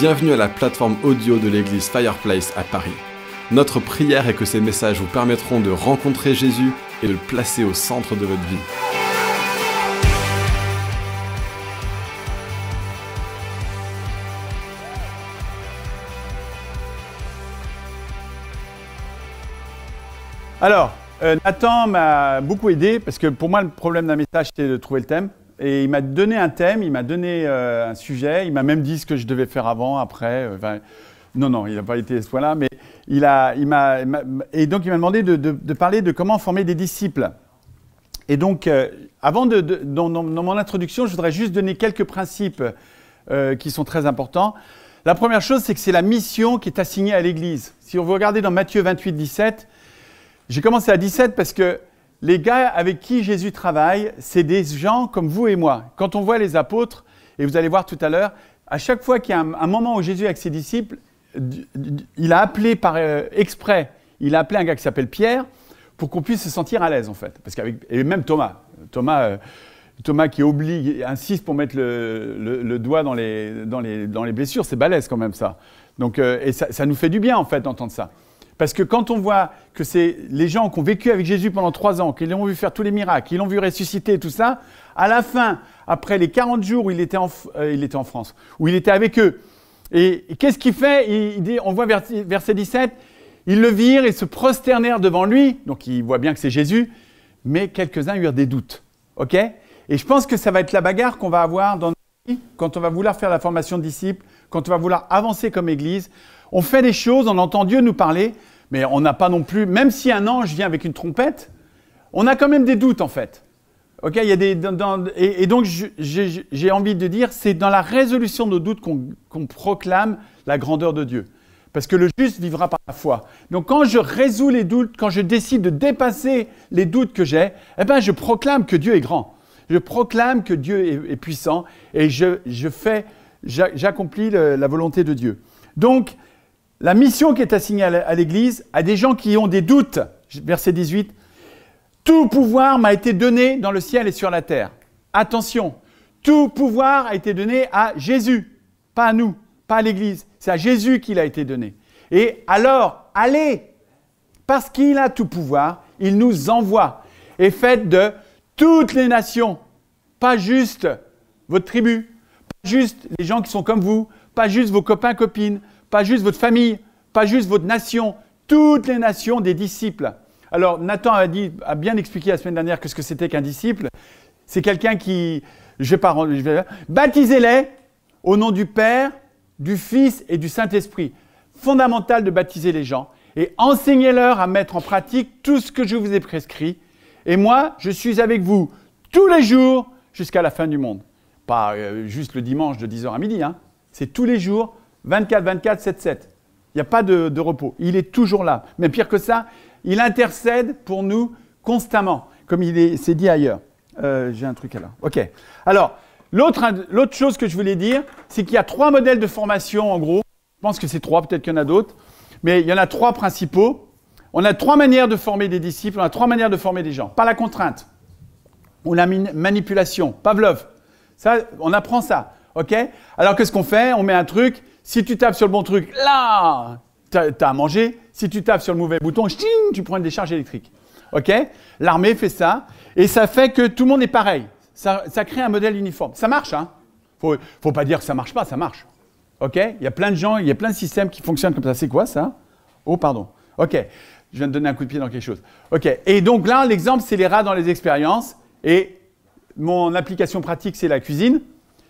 Bienvenue à la plateforme audio de l'église Fireplace à Paris. Notre prière est que ces messages vous permettront de rencontrer Jésus et de le placer au centre de votre vie. Alors, euh, Nathan m'a beaucoup aidé parce que pour moi, le problème d'un message, c'était de trouver le thème. Et il m'a donné un thème, il m'a donné euh, un sujet, il m'a même dit ce que je devais faire avant, après. euh, non, non, il n'a pas été à ce point-là, mais il a, il m'a, et donc il m'a demandé de, parler de comment former des disciples. Et donc, euh, avant dans, mon introduction, je voudrais juste donner quelques principes qui sont très importants. La première chose, c'est que c'est la mission qui est assignée à l'Église. Si vous regardez dans Matthieu 28, 17, j'ai commencé à 17 parce que les gars avec qui Jésus travaille, c'est des gens comme vous et moi. Quand on voit les apôtres, et vous allez voir tout à l'heure, à chaque fois qu'il y a un, moment où Jésus avec ses disciples, il a appelé par euh, exprès, il a appelé un gars qui s'appelle Pierre pour qu'on puisse se sentir à l'aise en fait. Parce qu'avec, et même Thomas, Thomas, euh, Thomas qui oblige, insiste pour mettre le doigt dans les, dans, les, dans les blessures, c'est balèze quand même ça. Donc, euh, et ça, ça nous fait du bien en fait d'entendre ça. Parce que quand on voit que c'est les gens qui ont vécu avec Jésus pendant trois ans, qui l'ont vu faire tous les miracles, qui l'ont vu ressusciter et tout ça, à la fin, après les 40 jours où il était en, F- euh, il était en France, où il était avec eux, et, qu'est-ce qu'il fait? Il, dit, On voit vers- verset 17, ils le virent et se prosternèrent devant lui, donc ils voient bien que c'est Jésus, mais quelques-uns eurent des doutes. OK? Et je pense que ça va être la bagarre qu'on va avoir dans notre vie quand on va vouloir faire la formation de disciples, quand on va vouloir avancer comme Église. On fait des choses, on entend Dieu nous parler, mais on n'a pas non plus, même si un ange vient avec une trompette, on a quand même des doutes en fait. Ok, il y a des, et, donc j'ai envie de dire, c'est dans la résolution de nos doutes qu'on proclame la grandeur de Dieu. Parce que le juste vivra par la foi. Donc quand je résous les doutes, quand je décide de dépasser les doutes que j'ai, eh ben je proclame que Dieu est grand. Je proclame que Dieu est, est puissant et je, je fais, j'a- j'accomplis la volonté de Dieu. Donc la mission qui est assignée à l'Église, à des gens qui ont des doutes, verset 18, tout pouvoir m'a été donné dans le ciel et sur la terre. Attention, tout pouvoir a été donné à Jésus, pas à nous, pas à l'Église. C'est à Jésus qu'il a été donné. Et alors, allez, parce qu'il a tout pouvoir, il nous envoie. Et faites de toutes les nations, pas juste votre tribu, pas juste les gens qui sont comme vous, pas juste vos copains, copines, pas juste votre famille, pas juste votre nation, toutes les nations des disciples. Alors Nathan a, bien expliqué la semaine dernière que ce que c'était qu'un disciple. C'est quelqu'un qui, je vais pas rendre, je baptisez-les au nom du Père, du Fils et du Saint-Esprit. Fondamental de baptiser les gens et enseignez-leur à mettre en pratique tout ce que je vous ai prescrit. Et moi, je suis avec vous tous les jours jusqu'à la fin du monde. Pas euh, juste le dimanche de 10h à midi, hein. c'est tous les jours, 24, 24, 7, 7. Il n'y a pas de, repos. Il est toujours là. Mais pire que ça, il intercède pour nous constamment, comme il est- s'est dit ailleurs. Euh, J'ai un truc à là. OK. Alors, l'autre chose que je voulais dire, c'est qu'il y a trois modèles de formation, en gros. Je pense que c'est trois, peut-être qu'il y en a d'autres. Mais il y en a trois principaux. On a trois manières de former des disciples, on a trois manières de former des gens. Par la contrainte, ou la manipulation, Pavlov. Ça, on apprend ça, ok? Alors qu'est-ce qu'on fait? On met un truc. Si tu tapes sur le bon truc, là, t'as as à manger. Si tu tapes sur le mauvais bouton, ch'ting, tu prends une décharge électrique, ok? L'armée fait ça, et ça fait que tout le monde est pareil. Ça, ça crée un modèle uniforme. Ça marche, hein Faut, faut pas dire que ça marche pas, ça marche. Ok? Il y a plein de gens, il y a plein de systèmes qui fonctionnent comme ça. C'est quoi ça? Oh, pardon. Ok. Je viens de donner un coup de pied dans quelque chose. Ok. Et donc là, l'exemple, c'est les rats dans les expériences. Et mon application pratique, c'est la cuisine.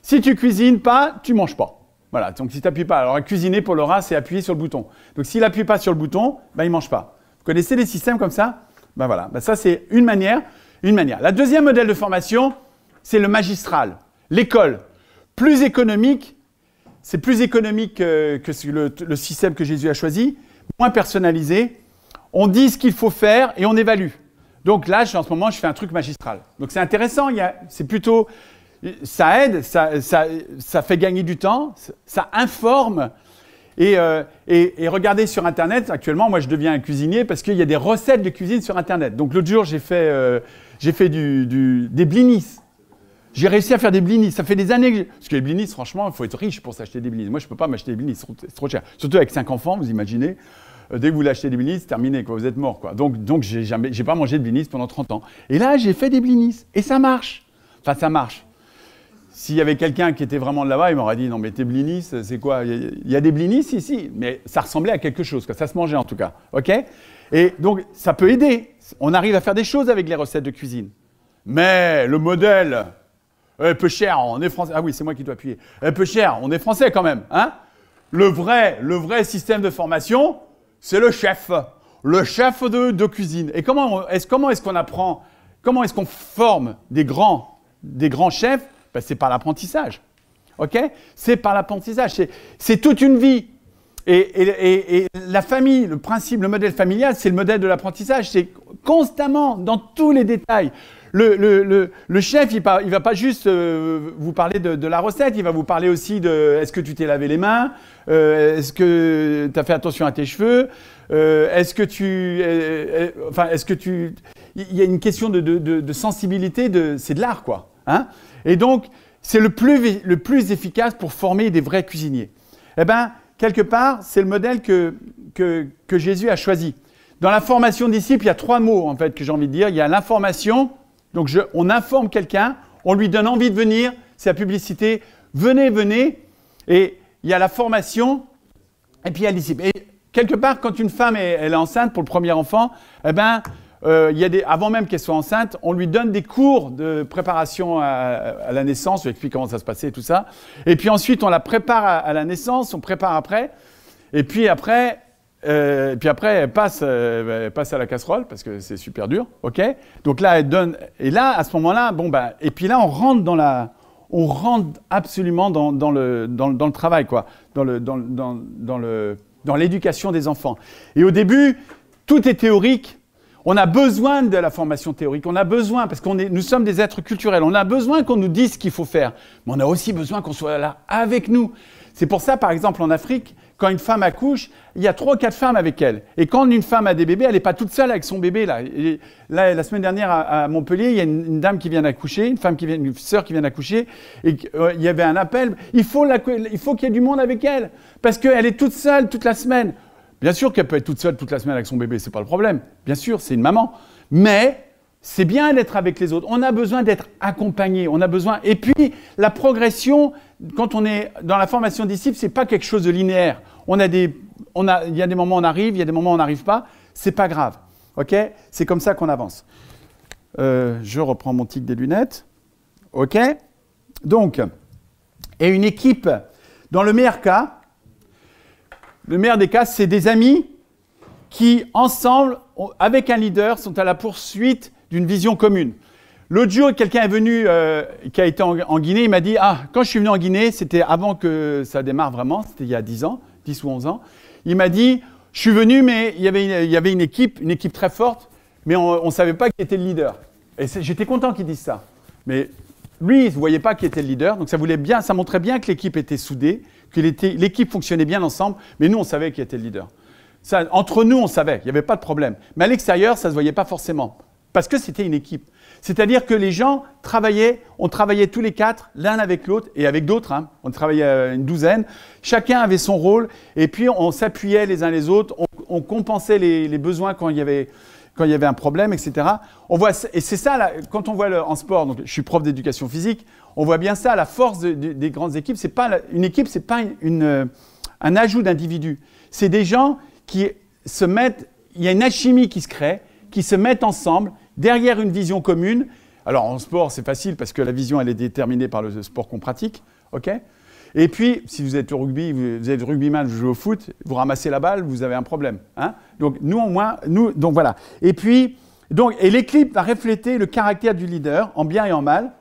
Si tu cuisines pas, tu manges pas. Voilà. Donc si tu n'appuies pas. Alors cuisiner pour le rat, c'est appuyer sur le bouton. Donc s'il n'appuie pas sur le bouton, ben, il mange pas. Vous connaissez des systèmes comme ça? Ben voilà. Ben, ça, c'est une manière. Une manière. La deuxième modèle de formation, c'est le magistral. L'école. Plus économique, c'est plus économique euh, que le, système que Jésus a choisi, moins personnalisé. On dit ce qu'il faut faire et on évalue. Donc là, en ce moment, je fais un truc magistral. Donc c'est intéressant, c'est plutôt... Ça aide, ça, fait gagner du temps, ça, informe. Et, euh, regardez sur Internet, actuellement, moi je deviens un cuisinier parce qu'il y a des recettes de cuisine sur Internet. Donc l'autre jour, j'ai fait, euh, des blinis. J'ai réussi à faire des blinis. Ça fait des années que. Parce que les blinis, franchement, il faut être riche pour s'acheter des blinis. Moi, je ne peux pas m'acheter des blinis, c'est trop, cher. Surtout avec cinq enfants, vous imaginez. Euh, dès que vous l'achetez des blinis, c'est terminé. Vous êtes mort. Donc, donc j'ai pas mangé de blinis pendant 30 ans. Et là, j'ai fait des blinis. Et ça marche. Enfin, ça marche. S'il y avait quelqu'un qui était vraiment de là-bas, il m'aurait dit non mais tes blinis, c'est quoi? Il y a des blinis ici, mais ça ressemblait à quelque chose, ça se mangeait en tout cas, ok? Et donc ça peut aider. On arrive à faire des choses avec les recettes de cuisine. Mais le modèle, un peu cher, on est français. Ah oui, c'est moi qui dois appuyer. Un peu cher, on est français quand même, hein? Le vrai, le vrai système de formation, c'est le chef, le chef de, cuisine. Et comment est-ce est-ce qu'on apprend Comment est-ce qu'on forme des grands, des grands chefs ben, c'est par l'apprentissage. C'est par l'apprentissage. C'est toute une vie. Et, la famille, le principe, le modèle familial, c'est le modèle de l'apprentissage. C'est constamment, dans tous les détails. Le, chef, il ne va pas juste euh, vous parler de, la recette, il va vous parler aussi de est-ce que tu t'es lavé les mains, euh, est-ce que tu as fait attention à tes cheveux, euh, est-ce que tu... enfin, est-ce que tu... Il y a une question de, sensibilité, c'est de l'art, quoi. Hein et donc, c'est le plus, le plus efficace pour former des vrais cuisiniers. Eh bien, quelque part, c'est le modèle que, que, Jésus a choisi. Dans la formation disciple, il y a trois mots, en fait, que j'ai envie de dire. Il y a l'information, donc on informe quelqu'un, on lui donne envie de venir, c'est la publicité, venez, venez. Et il y a la formation, et puis il y a le disciple. Et quelque part, quand une femme est, elle est enceinte pour le premier enfant, eh ben, euh, il y a des, avant même qu'elle soit enceinte, on lui donne des cours de préparation à, la naissance, on explique comment ça se passait et tout ça. Et puis ensuite, on la prépare à, la naissance, on prépare après. Et puis après, euh, puis après elle, passe, euh, passe à la casserole parce que c'est super dur, ok Donc là, elle donne. Et là, à ce moment-là, bon ben, et puis là, on rentre dans la, on rentre absolument dans, le, dans, le travail, quoi, dans le, dans, dans le, dans l'éducation des enfants. Et au début, tout est théorique. On a besoin de la formation théorique, on a besoin, parce que nous sommes des êtres culturels, on a besoin qu'on nous dise ce qu'il faut faire, mais on a aussi besoin qu'on soit là avec nous. C'est pour ça, par exemple, en Afrique, quand une femme accouche, il y a trois ou quatre femmes avec elle. Et quand une femme a des bébés, elle n'est pas toute seule avec son bébé. Là, là la semaine dernière à, Montpellier, il y a une, dame qui vient d'accoucher, une femme qui vient, une sœur qui vient d'accoucher, et euh, il y avait un appel. Il faut qu'il y ait du monde avec elle, parce qu'elle est toute seule toute la semaine. Bien sûr qu'elle peut être toute seule toute la semaine avec son bébé, c'est pas le problème. Bien sûr, c'est une maman. Mais c'est bien d'être avec les autres. On a besoin d'être accompagné. On a besoin. Et puis la progression, quand on est dans la formation disciple, c'est pas quelque chose de linéaire. On a des, on a, il y a des moments où on arrive, il y a des moments où on n'arrive pas. C'est pas grave. Ok? C'est comme ça qu'on avance. Euh, je reprends mon tic des lunettes. Ok? Donc, et une équipe, dans le meilleur cas, le meilleur des cas, c'est des amis qui, ensemble, avec un leader, sont à la poursuite d'une vision commune. L'autre jour, quelqu'un est venu, euh, qui a été en, Guinée, il m'a dit Ah, quand je suis venu en Guinée, c'était avant que ça démarre vraiment, c'était il y a 10 ans, 10 ou 11 ans. Il m'a dit Je suis venu, mais il y avait une, équipe, une équipe très forte, mais on ne savait pas qui était le leader. Et j'étais content qu'il dise ça. Mais lui, il ne voyait pas qui était le leader, donc ça, voulait bien, ça montrait bien que l'équipe était soudée, que l'équipe fonctionnait bien ensemble, mais nous, on savait qui était le leader. Entre nous, on savait, il n'y avait pas de problème. Mais à l'extérieur, ça ne se voyait pas forcément, parce que c'était une équipe. C'est-à-dire que les gens travaillaient, on travaillait tous les quatre, l'un avec l'autre, et avec d'autres, hein. on travaillait euh, une douzaine, chacun avait son rôle, et puis on s'appuyait les uns les autres, on, compensait les, besoins quand il y avait quand il y avait un problème, etc. On voit, et c'est ça, quand on voit en sport, donc je suis prof d'éducation physique, on voit bien ça, la force des grandes équipes. C'est pas une équipe, c'est pas un ajout d'individus. C'est des gens qui se mettent, il y a une alchimie qui se crée, qui se mettent ensemble derrière une vision commune. Alors en sport, c'est facile parce que la vision, elle est déterminée par le sport qu'on pratique, ok? Et puis, si vous êtes au rugby, vous êtes rugbyman, vous jouez au foot, vous ramassez la balle, vous avez un problème. Hein donc nous, au moins, nous, donc voilà. Et puis, donc, et l'équipe va refléter le caractère du leader en bien et en mal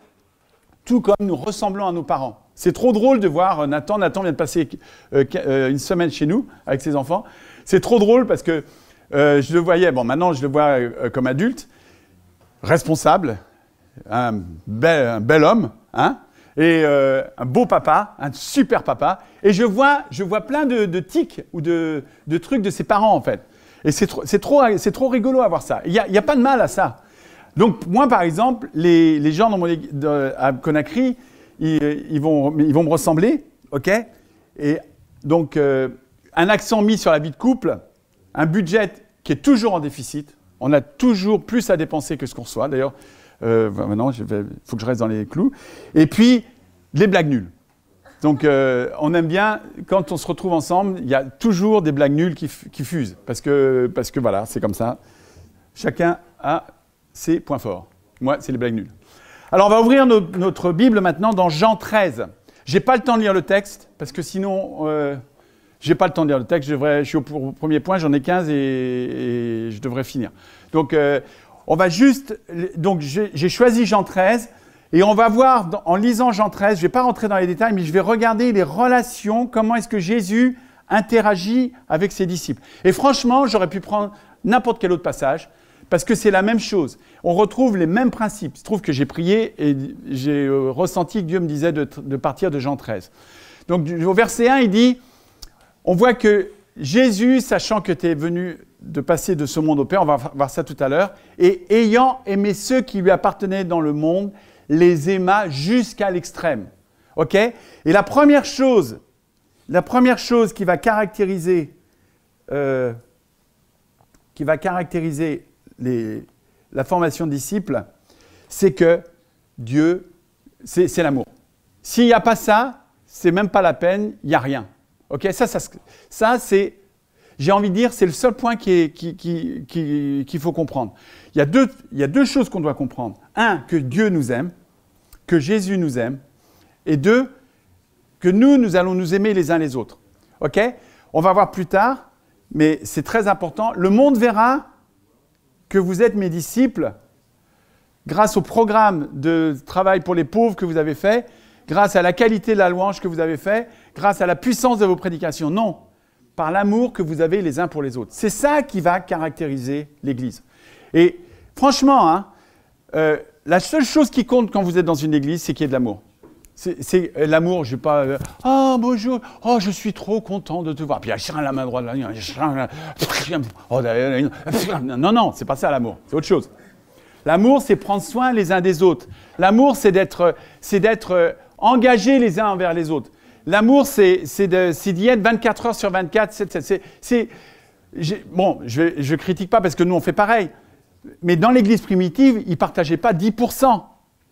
tout comme nous ressemblons à nos parents. C'est trop drôle de voir euh, Nathan. Nathan vient de passer euh, euh, une semaine chez nous avec ses enfants. C'est trop drôle parce que je le voyais, bon maintenant je le vois comme adulte, responsable, un bel, homme, hein, et un beau papa, un super papa. Et je vois, je vois plein de, tics ou de, trucs de ses parents en fait. Et c'est trop, trop, trop rigolo à voir ça. Il n'y a, pas de mal à ça. Donc, moi, par exemple, les, gens dans mon, à Conakry, ils, vont, ils vont me ressembler, ok? Et donc, euh, un accent mis sur la vie de couple, un budget qui est toujours en déficit. On a toujours plus à dépenser que ce qu'on reçoit. D'ailleurs, euh, maintenant, il faut que je reste dans les clous. Et puis, les blagues nulles. Donc, euh, on aime bien, quand on se retrouve ensemble, il y a toujours des blagues nulles qui, fusent. Parce que, parce que voilà, c'est comme ça. Chacun a ses points forts. Moi, c'est les blagues nulles. Alors, on va ouvrir notre Bible maintenant dans Jean 13. J'ai pas le temps de lire le texte, parce que sinon, euh, j'ai pas le temps de lire le texte. Je, devrais, je suis au, premier point, j'en ai 15 et, je devrais finir. Donc, euh, on va juste. Donc, j'ai choisi Jean 13. Et on va voir, en lisant Jean 13, je ne vais pas rentrer dans les détails, mais je vais regarder les relations, comment est-ce que Jésus interagit avec ses disciples. Et franchement, j'aurais pu prendre n'importe quel autre passage, parce que c'est la même chose. On retrouve les mêmes principes. Il se trouve que j'ai prié et j'ai euh, ressenti que Dieu me disait de, partir de Jean 13. Donc au verset 1, il dit, on voit que Jésus, sachant que tu es venu de passer de ce monde au Père, on va voir ça tout à l'heure, et ayant aimé ceux qui lui appartenaient dans le monde, les aima jusqu'à l'extrême. Et la première chose, la première chose qui va caractériser, euh, qui va caractériser la formation de disciples, c'est que Dieu, c'est l'amour. S'il n'y a pas ça, c'est même pas la peine, il n'y a rien. Ok Ça, ça, ça c'est, j'ai envie de dire, c'est le seul point qu'il qui, qui, faut comprendre. Il y, a deux, il y a deux choses qu'on doit comprendre. Un, que Dieu nous aime, que Jésus nous aime. Et deux, que nous, nous allons nous aimer les uns les autres. Ok? On va voir plus tard, mais c'est très important. Le monde verra que vous êtes mes disciples grâce au programme de travail pour les pauvres que vous avez fait, grâce à la qualité de la louange que vous avez fait, grâce à la puissance de vos prédications. Non, par l'amour que vous avez les uns pour les autres. C'est ça qui va caractériser l'Église. Et franchement, hein, euh, la seule chose qui compte quand vous êtes dans une église, c'est qu'il y ait de l'amour. C'est euh, l'amour, je ne vais pas. Euh, oh bonjour, oh je suis trop content de te voir. Puis il y a la main droite, oh, non non, c'est pas ça l'amour, c'est autre chose. L'amour, c'est prendre soin les uns des autres. L'amour, c'est d'être, c'est d'être euh, engagé les uns envers les autres. L'amour, c'est, d'y être 24 heures sur 24. C'est, c'est, bon, je ne critique pas parce que nous on fait pareil. Mais dans l'Église primitive, ils ne partageaient pas 10%.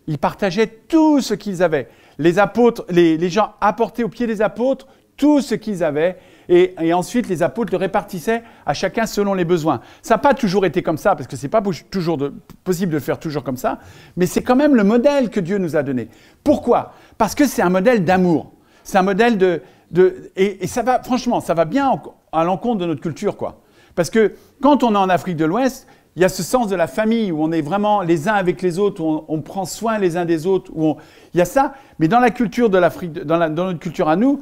Ils partageaient tout ce qu'ils avaient les apôtres, les, gens apportaient au pied des apôtres tout ce qu'ils avaient, et, ensuite les apôtres le répartissaient à chacun selon les besoins. Ça n'a pas toujours été comme ça, parce que ce n'est pas toujours possible de le faire toujours comme ça, mais c'est quand même le modèle que Dieu nous a donné. Pourquoi? Parce que c'est un modèle d'amour. C'est un modèle de... et, ça va, franchement, ça va bien à l'encontre de notre culture, quoi. Parce que quand on est en Afrique de l'Ouest, il y a ce sens de la famille où on est vraiment les uns avec les autres, où on, prend soin les uns des autres. Où Il y a ça, mais dans la culture de l'Afrique, dans, notre culture à nous,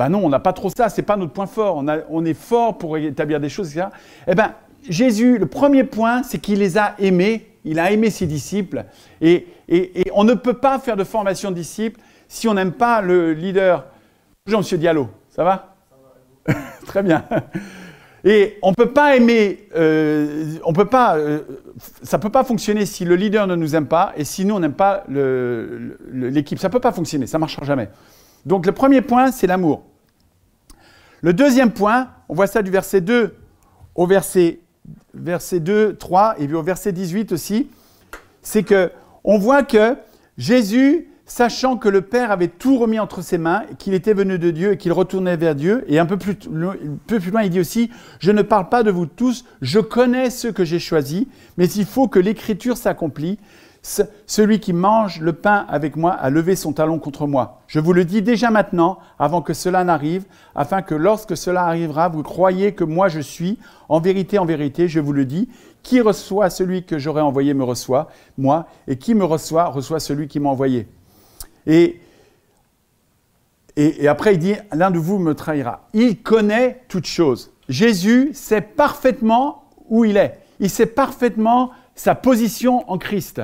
ben non, on n'a pas trop ça. C'est pas notre point fort. On, est fort pour établir des choses. Eh ben, Jésus, le premier point, c'est qu'il les a aimés. Il a aimé ses disciples. Et, on ne peut pas faire de formation de disciples si on n'aime pas le leader. Bonjour, Monsieur Diallo. Ça va, ça va Très bien. Et on peut pas aimer, euh, on peut pas, euh, ça peut pas fonctionner si le leader ne nous aime pas et si nous on n'aime pas l'équipe. Ça peut pas fonctionner, ça marchera jamais. Donc le premier point, c'est l'amour. Le deuxième point, on voit ça du verset 2 au verset, verset 2, 3 et au verset 18 aussi, c'est que on voit que Jésus sachant que le Père avait tout remis entre ses mains, qu'il était venu de Dieu et qu'il retournait vers Dieu. Et un peu plus, peu plus loin, il dit aussi, je ne parle pas de vous tous, je connais ceux que j'ai choisis, mais il faut que l'écriture s'accomplisse. Celui qui mange le pain avec moi a levé son talon contre moi. Je vous le dis déjà maintenant, avant que cela n'arrive, afin que lorsque cela arrivera, vous croyez que moi je suis. En vérité, en vérité, je vous le dis, qui reçoit celui que j'aurai envoyé me reçoit, moi, et qui me reçoit reçoit celui qui m'a envoyé. Et, et, après, il dit, l'un de vous me trahira. Il connaît toutes choses. Jésus sait parfaitement où il est. Il sait parfaitement sa position en Christ.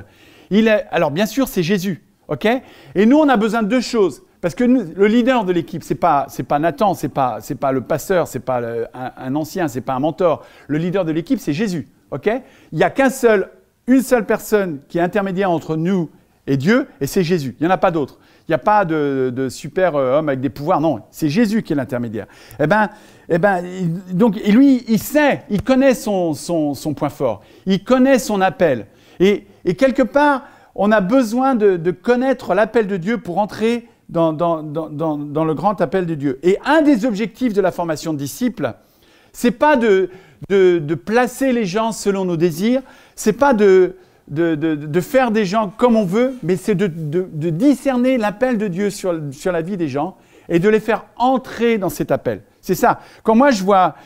Il alors bien sûr, c'est Jésus, Et nous, on a besoin de deux choses. Parce que le leader de l'équipe, c'est pas c'est pas Nathan, c'est pas c'est pas le pasteur, c'est pas un, ancien, c'est pas un mentor. Le leader de l'équipe, c'est Jésus, Il n'y a qu'un seul seule personne qui est intermédiaire entre nous et Dieu, et c'est Jésus. Il n'y en a pas d'autre. Il n'y a pas de, super euh, homme avec des pouvoirs, non, c'est Jésus qui est l'intermédiaire. Eh ben, eh ben, donc, et lui, il sait, il connaît son, son, point fort, il connaît son appel. Et, et quelque part, on a besoin de, connaître l'appel de Dieu pour entrer dans, le grand appel de Dieu. Et un des objectifs de la formation de disciples, c'est pas de, placer les gens selon nos désirs, c'est pas de, faire des gens comme on veut, mais c'est de, discerner l'appel de Dieu sur, la vie des gens et de les faire entrer dans cet appel. C'est ça. Quand moi je vois,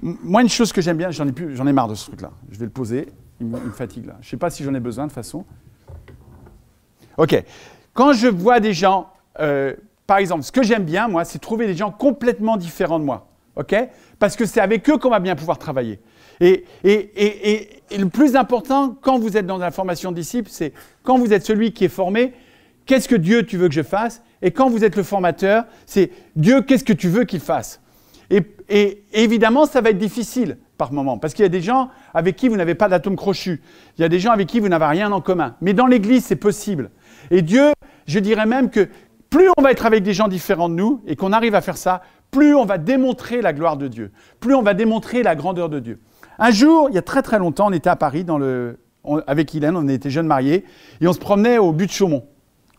moi une chose que j'aime bien, j'en ai j'en ai marre de ce truc-là. Je vais le poser, il me, fatigue là. Je ne sais pas si j'en ai besoin de façon. Ok. Quand je vois des gens, euh, par exemple, ce que j'aime bien moi, c'est trouver des gens complètement différents de moi. Ok? Parce que c'est avec eux qu'on va bien pouvoir travailler. Et, le plus important, quand vous êtes dans la formation de disciples, c'est quand vous êtes celui qui est formé, qu'est-ce que Dieu tu veux que je fasse? Et quand vous êtes le formateur, c'est Dieu, qu'est-ce que tu veux qu'il fasse? Et, évidemment, ça va être difficile par moment, parce qu'il y a des gens avec qui vous n'avez pas d'atome crochu. Il y a des gens avec qui vous n'avez rien en commun. Mais dans l'Église, c'est possible. Et Dieu, je dirais même que plus on va être avec des gens différents de nous et qu'on arrive à faire ça, plus on va démontrer la gloire de Dieu, plus on va démontrer la grandeur de Dieu. Un jour, il y a très très longtemps, on était à Paris avec Hélène, on était jeunes mariés, et on se promenait au but de Chaumont.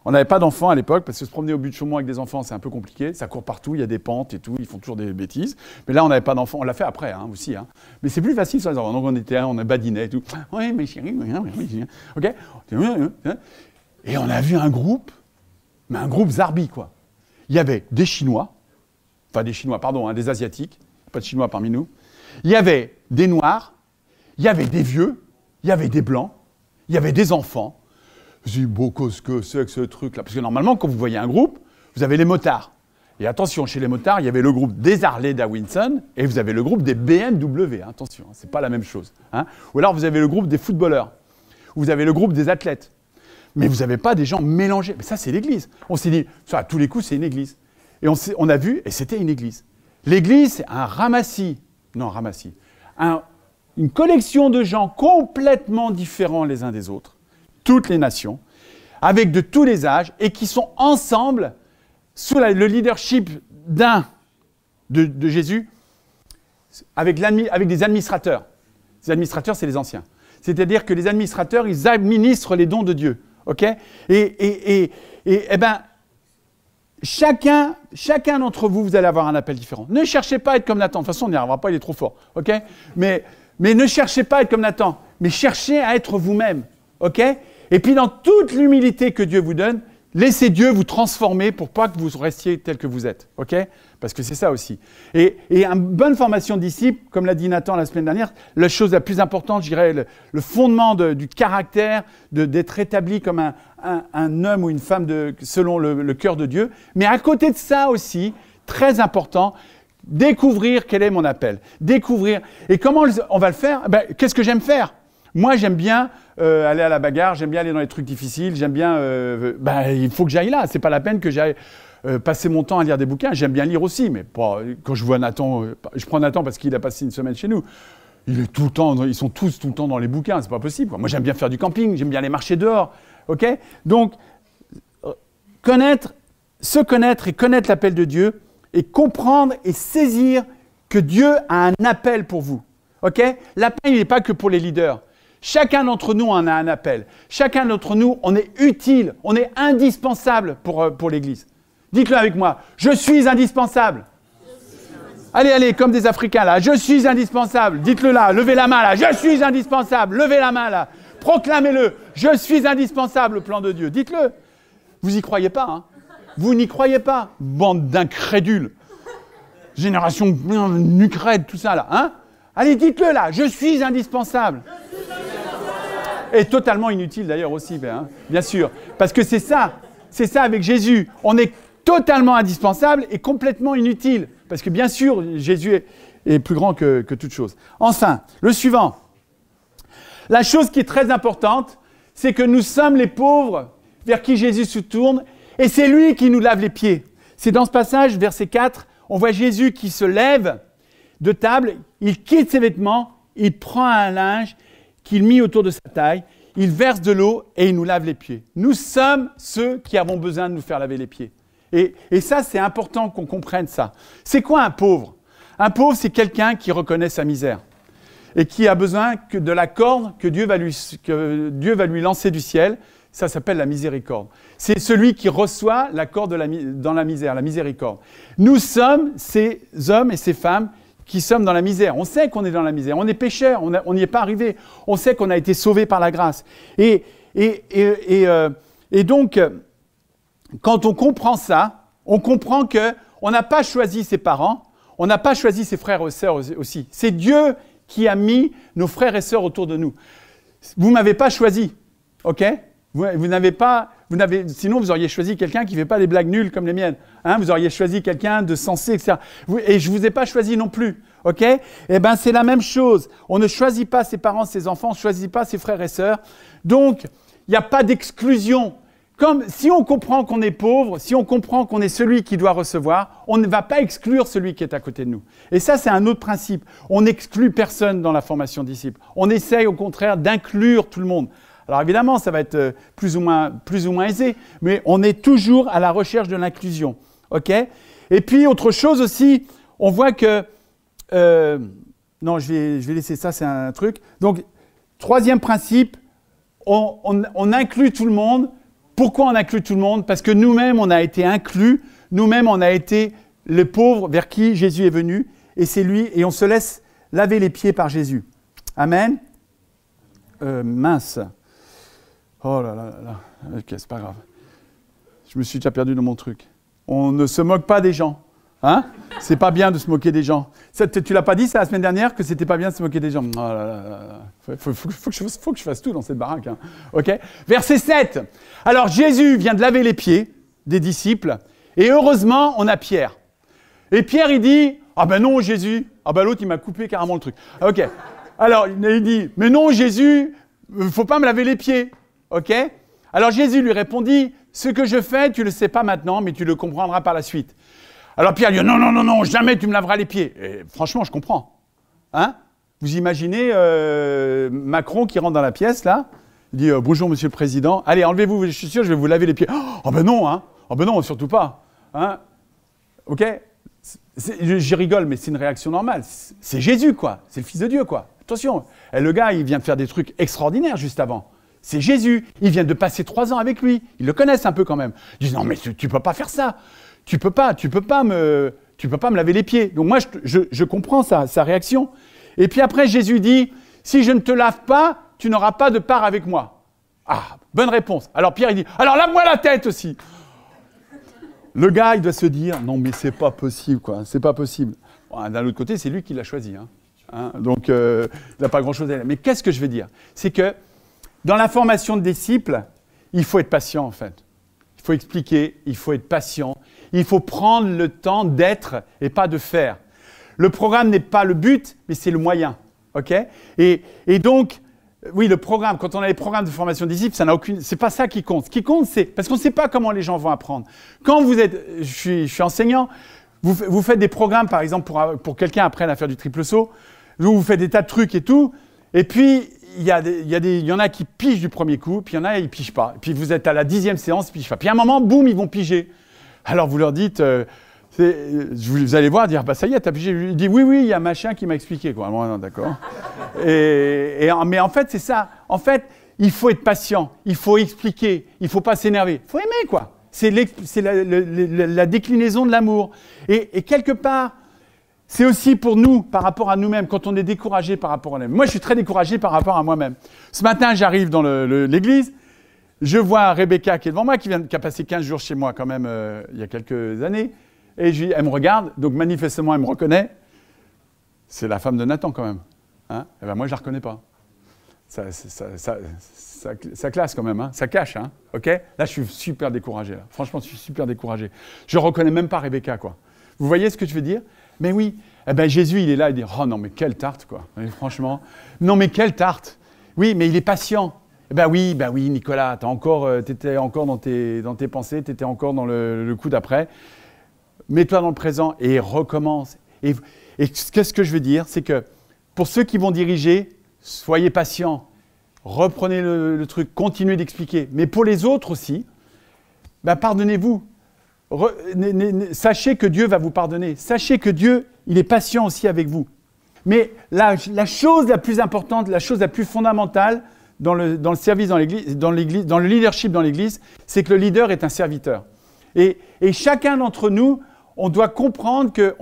On n'avait pas d'enfants à l'époque, parce que se promener au but de Chaumont avec des enfants, c'est un peu compliqué. Ça court partout, il y a des pentes et tout, ils font toujours des bêtises. Mais là, on n'avait pas d'enfants. On l'a fait après hein, aussi. Hein. Mais c'est plus facile sur. Donc on était, on a badiné et tout. Oui, mais OK? Et on a vu un groupe, mais un groupe Zarbi, quoi. Il y avait des Chinois, enfin des Chinois, pardon, hein, des Asiatiques, pas de Chinois parmi nous. Il y avait des noirs, il y avait des vieux, il y avait des blancs, il y avait des enfants. Je dis, bon, qu'est-ce que c'est que ce truc-là Parce que normalement, quand vous voyez un groupe, vous avez les motards. Et attention, chez les motards, il y avait le groupe des Harley Davidson et vous avez le groupe des BMW. Attention, ce n'est pas la même chose. Hein. Ou alors vous avez le groupe des footballeurs. Ou vous avez le groupe des athlètes. Mais vous n'avez pas des gens mélangés. Mais ça, c'est l'église. On s'est dit, ça, à tous les coups, c'est une église. Et on, on a vu, et c'était une église. L'église, c'est un ramassis. Non, ramassis une collection de gens complètement différents les uns des autres, toutes les nations, avec de tous les âges, et qui sont ensemble sous le leadership d'un de, Jésus, avec, avec des administrateurs. Les administrateurs, c'est les anciens. C'est-à-dire que les administrateurs, ils administrent les dons de Dieu. OK? Et, et, et, et eh ben, Chacun, chacun d'entre vous, vous allez avoir un appel différent. Ne cherchez pas à être comme Nathan. De toute façon, on n'y arrivera pas, il est trop fort. OK? Mais, mais ne cherchez pas à être comme Nathan. Mais cherchez à être vous-même. OK? Et puis, dans toute l'humilité que Dieu vous donne, laissez Dieu vous transformer pour pas que vous restiez tel que vous êtes. OK? Parce que c'est ça aussi. Et, une bonne formation de disciple, comme l'a dit Nathan la semaine dernière, la chose la plus importante, je dirais, le, fondement du caractère, d'être établi comme un, homme ou une femme selon le, cœur de Dieu. Mais à côté de ça aussi, très important, découvrir quel est mon appel. Découvrir. Et comment on va le faire? Ben, Qu'est-ce que j'aime faire? Moi, j'aime bien euh, aller à la bagarre, j'aime bien aller dans les trucs difficiles, j'aime bien. Euh, ben, il faut que j'aille là. C'est pas la peine que j'aille euh, passer mon temps à lire des bouquins. J'aime bien lire aussi, mais quand je vois Nathan, euh, je prends Nathan parce qu'il a passé une semaine chez nous. Ils sont tous tout le temps dans les bouquins, c'est pas possible. Moi, j'aime bien faire du camping, j'aime bien aller marcher dehors, ok? Donc, euh, connaître, se connaître et connaître l'appel de Dieu, et comprendre et saisir que Dieu a un appel pour vous, ok? L'appel, il n'est pas que pour les leaders. Chacun d'entre nous en a un appel. Chacun d'entre nous, on est utile, on est indispensable pour, pour l'Église. Dites-le avec moi. Je suis indispensable. Allez, allez, comme des Africains là. Je suis indispensable. Dites-le là. Levez la main là. Je suis indispensable. Levez la main là. Proclamez-le. Je suis indispensable au plan de Dieu. Dites-le. Vous n'y croyez pas. Hein? Vous n'y croyez pas. Bande d'incrédules. Génération nucrède, tout ça là. Hein? Allez, dites-le là. Je suis indispensable. Et totalement inutile d'ailleurs aussi, ben, hein. bien sûr. Parce que c'est ça. C'est ça avec Jésus. On est totalement indispensable et complètement inutile. Parce que bien sûr, Jésus est, plus grand que, toute chose. Enfin, le suivant. La chose qui est très importante, c'est que nous sommes les pauvres vers qui Jésus se tourne et c'est lui qui nous lave les pieds. C'est dans ce passage, verset 4, on voit Jésus qui se lève de table, il quitte ses vêtements, il prend un linge qu'il mit autour de sa taille, il verse de l'eau et il nous lave les pieds. Nous sommes ceux qui avons besoin de nous faire laver les pieds. Et, ça, c'est important qu'on comprenne ça. C'est quoi un pauvre? Un pauvre, c'est quelqu'un qui reconnaît sa misère et qui a besoin que de la corde que Dieu va lui, Dieu va lui lancer du ciel. Ça s'appelle la miséricorde. C'est celui qui reçoit la corde dans la misère, la miséricorde. Nous sommes ces hommes et ces femmes qui sommes dans la misère. On sait qu'on est dans la misère. On est pécheurs, on n'y est pas arrivé. On sait qu'on a été sauvé par la grâce. Et, et, et, euh, et, donc, quand on comprend ça, on comprend que on n'a pas choisi ses parents, on n'a pas choisi ses frères et sœurs aussi. C'est Dieu qui a mis nos frères et sœurs autour de nous. Vous m'avez pas choisi, ok? Vous, n'avez pas, vous n'avez, sinon vous auriez choisi quelqu'un qui ne fait pas des blagues nulles comme les miennes. Hein vous auriez choisi quelqu'un de sensé, etc. et je ne vous ai pas choisi non plus. OK? Eh bien, c'est la même chose. On ne choisit pas ses parents, ses enfants, on ne choisit pas ses frères et sœurs. Donc, il n'y a pas d'exclusion. Comme si on comprend qu'on est pauvre, si on comprend qu'on est celui qui doit recevoir, on ne va pas exclure celui qui est à côté de nous. Et ça, c'est un autre principe. On n'exclut personne dans la formation disciple. On essaye au contraire d'inclure tout le monde. Alors évidemment, ça va être euh, plus ou moins, aisé, mais on est toujours à la recherche de l'inclusion. Et puis, autre chose aussi, on voit que... Euh, non, je vais, laisser ça, c'est un truc. Donc, troisième principe, on, inclut tout le monde. Pourquoi on inclut tout le monde? Parce que nous-mêmes, on a été inclus. Nous-mêmes, on a été les pauvres vers qui Jésus est venu. Et c'est lui, et on se laisse laver les pieds par Jésus. Amen. Euh, mince. Oh là là là Ok, c'est pas grave. Je me suis déjà perdu dans mon truc. On ne se moque pas des gens. Hein? C'est pas bien de se moquer des gens. Tu l'as pas dit ça la semaine dernière que c'était pas bien de se moquer des gens. Oh là là là. Faut, faut, que je, fasse tout dans cette baraque. Hein. Ok? Verset 7. Alors Jésus vient de laver les pieds des disciples et heureusement on a Pierre. Et Pierre il dit ah ben non Jésus. Ah ben l'autre il m'a coupé carrément le truc. Ok. Alors il dit mais non Jésus, faut pas me laver les pieds. OK? Alors Jésus lui répondit, ce que je fais, tu ne le sais pas maintenant, mais tu le comprendras par la suite. Alors Pierre lui dit, non, non, non, non, jamais tu me laveras les pieds. Franchement, je comprends. Hein? Vous imaginez euh, Macron qui rentre dans la pièce, là, il dit, euh, bonjour monsieur le président, allez, enlevez-vous, je suis je vais vous laver les pieds. Oh ben non, hein Oh ben non, surtout pas. Hein? OK? J'y rigole, mais c'est une réaction normale. C'est Jésus, quoi. C'est le Fils de Dieu, quoi. Attention. Le gars, il vient de faire des trucs extraordinaires juste avant. C'est Jésus. Ils viennent de passer trois ans avec lui. Ils le connaissent un peu quand même. Ils disent non mais tu, ne peux pas faire ça. Tu peux pas, tu peux pas me, tu peux pas me laver les pieds. Donc moi je, comprends sa, sa réaction. Et puis après Jésus dit si je ne te lave pas, tu n'auras pas de part avec moi. Ah, bonne réponse. Alors Pierre il dit alors lave-moi la tête aussi. Le gars il doit se dire non mais c'est pas possible quoi, c'est pas possible. D'un autre côté c'est lui qui l'a choisi. Hein. Hein, donc euh, il n'a pas grand chose à dire. Mais qu'est-ce que je veux dire? C'est que dans la formation de disciples, il faut être patient en fait. Il faut expliquer, il faut être patient, il faut prendre le temps d'être et pas de faire. Le programme n'est pas le but, mais c'est le moyen. ok? Et, donc, oui, le programme, quand on a les programmes de formation de disciples, ça n'a aucune, c'est pas ça qui compte. Ce qui compte, c'est parce qu'on ne sait pas comment les gens vont apprendre. Quand vous êtes, je suis, enseignant, vous, faites des programmes, par exemple, pour, pour quelqu'un après à faire du triple saut, vous faites des tas de trucs et tout, et puis il y, a des, y a des, y en a qui pigent du premier coup, puis il y en a, ils pigent pas. Puis vous êtes à la dixième séance, ils pigent pas. Puis à un moment, boum, ils vont piger. Alors vous leur dites, euh, vous allez voir, dire, bah ça y est, t'as pigé. Il dit, oui, oui, il y a machin qui m'a expliqué. Quoi. non, d'accord. et, mais en fait, c'est ça. En fait, il faut être patient, il faut expliquer, il faut pas s'énerver. Il faut aimer, quoi. C'est la, la, déclinaison de l'amour. Et quelque part, c'est aussi pour nous, par rapport à nous-mêmes, quand on est découragé par rapport à nous-mêmes. Moi, je suis très découragé par rapport à moi-même. Ce matin, j'arrive dans l'église, je vois Rebecca qui est devant moi, qui, vient, a passé 15 jours chez moi quand même euh, il y a quelques années, et je, elle me regarde, donc manifestement, elle me reconnaît. C'est la femme de Nathan quand même. Hein eh ben moi, je ne la reconnais pas. Ça, classe quand même, hein ça cache. Hein ok? Là, je suis super découragé. Franchement, je suis super découragé. Je ne reconnais même pas Rebecca. Quoi. Vous voyez ce que je veux dire? Mais oui, eh ben Jésus, il est là, il dit Oh non, mais quelle tarte, quoi. franchement, non, mais quelle tarte. Oui, mais il est patient. Eh ben oui, ben oui, Nicolas, tu encore, euh, étais encore dans tes, dans tes pensées, tu étais encore dans le, coup d'après. Mets-toi dans le présent et recommence. Et, qu'est-ce que je veux dire? C'est que pour ceux qui vont diriger, soyez patients. reprenez le, truc, continuez d'expliquer. Mais pour les autres aussi, ben pardonnez-vous. Sachez que Dieu va vous pardonner. Sachez que Dieu, il est patient aussi avec vous. Mais la, chose la plus importante, la chose la plus fondamentale dans le, service dans l'église, dans, le leadership dans l'église, c'est que le leader est un serviteur. Et, chacun d'entre nous, on doit comprendre que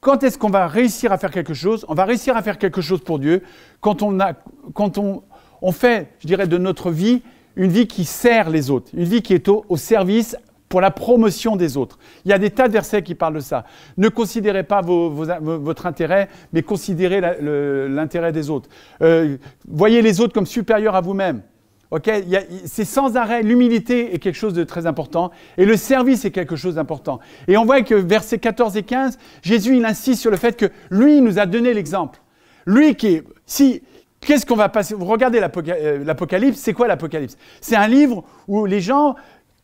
quand est-ce qu'on va réussir à faire quelque chose? On va réussir à faire quelque chose pour Dieu quand on, fait, je dirais, de notre vie une vie qui sert les autres, une vie qui est au service pour la promotion des autres. Il y a des tas de versets qui parlent de ça. Ne considérez pas votre intérêt, mais considérez l'intérêt des autres. Euh, voyez les autres comme supérieurs à vous-même. c'est sans arrêt, l'humilité est quelque chose de très important et le service est quelque chose d'important. Et on voit que versets 14 et 15, Jésus il insiste sur le fait que lui nous a donné l'exemple. Lui qui est, si, qu'est-ce qu'on va passer Vous regardez euh, l'Apocalypse, c'est quoi l'Apocalypse? C'est un livre où les gens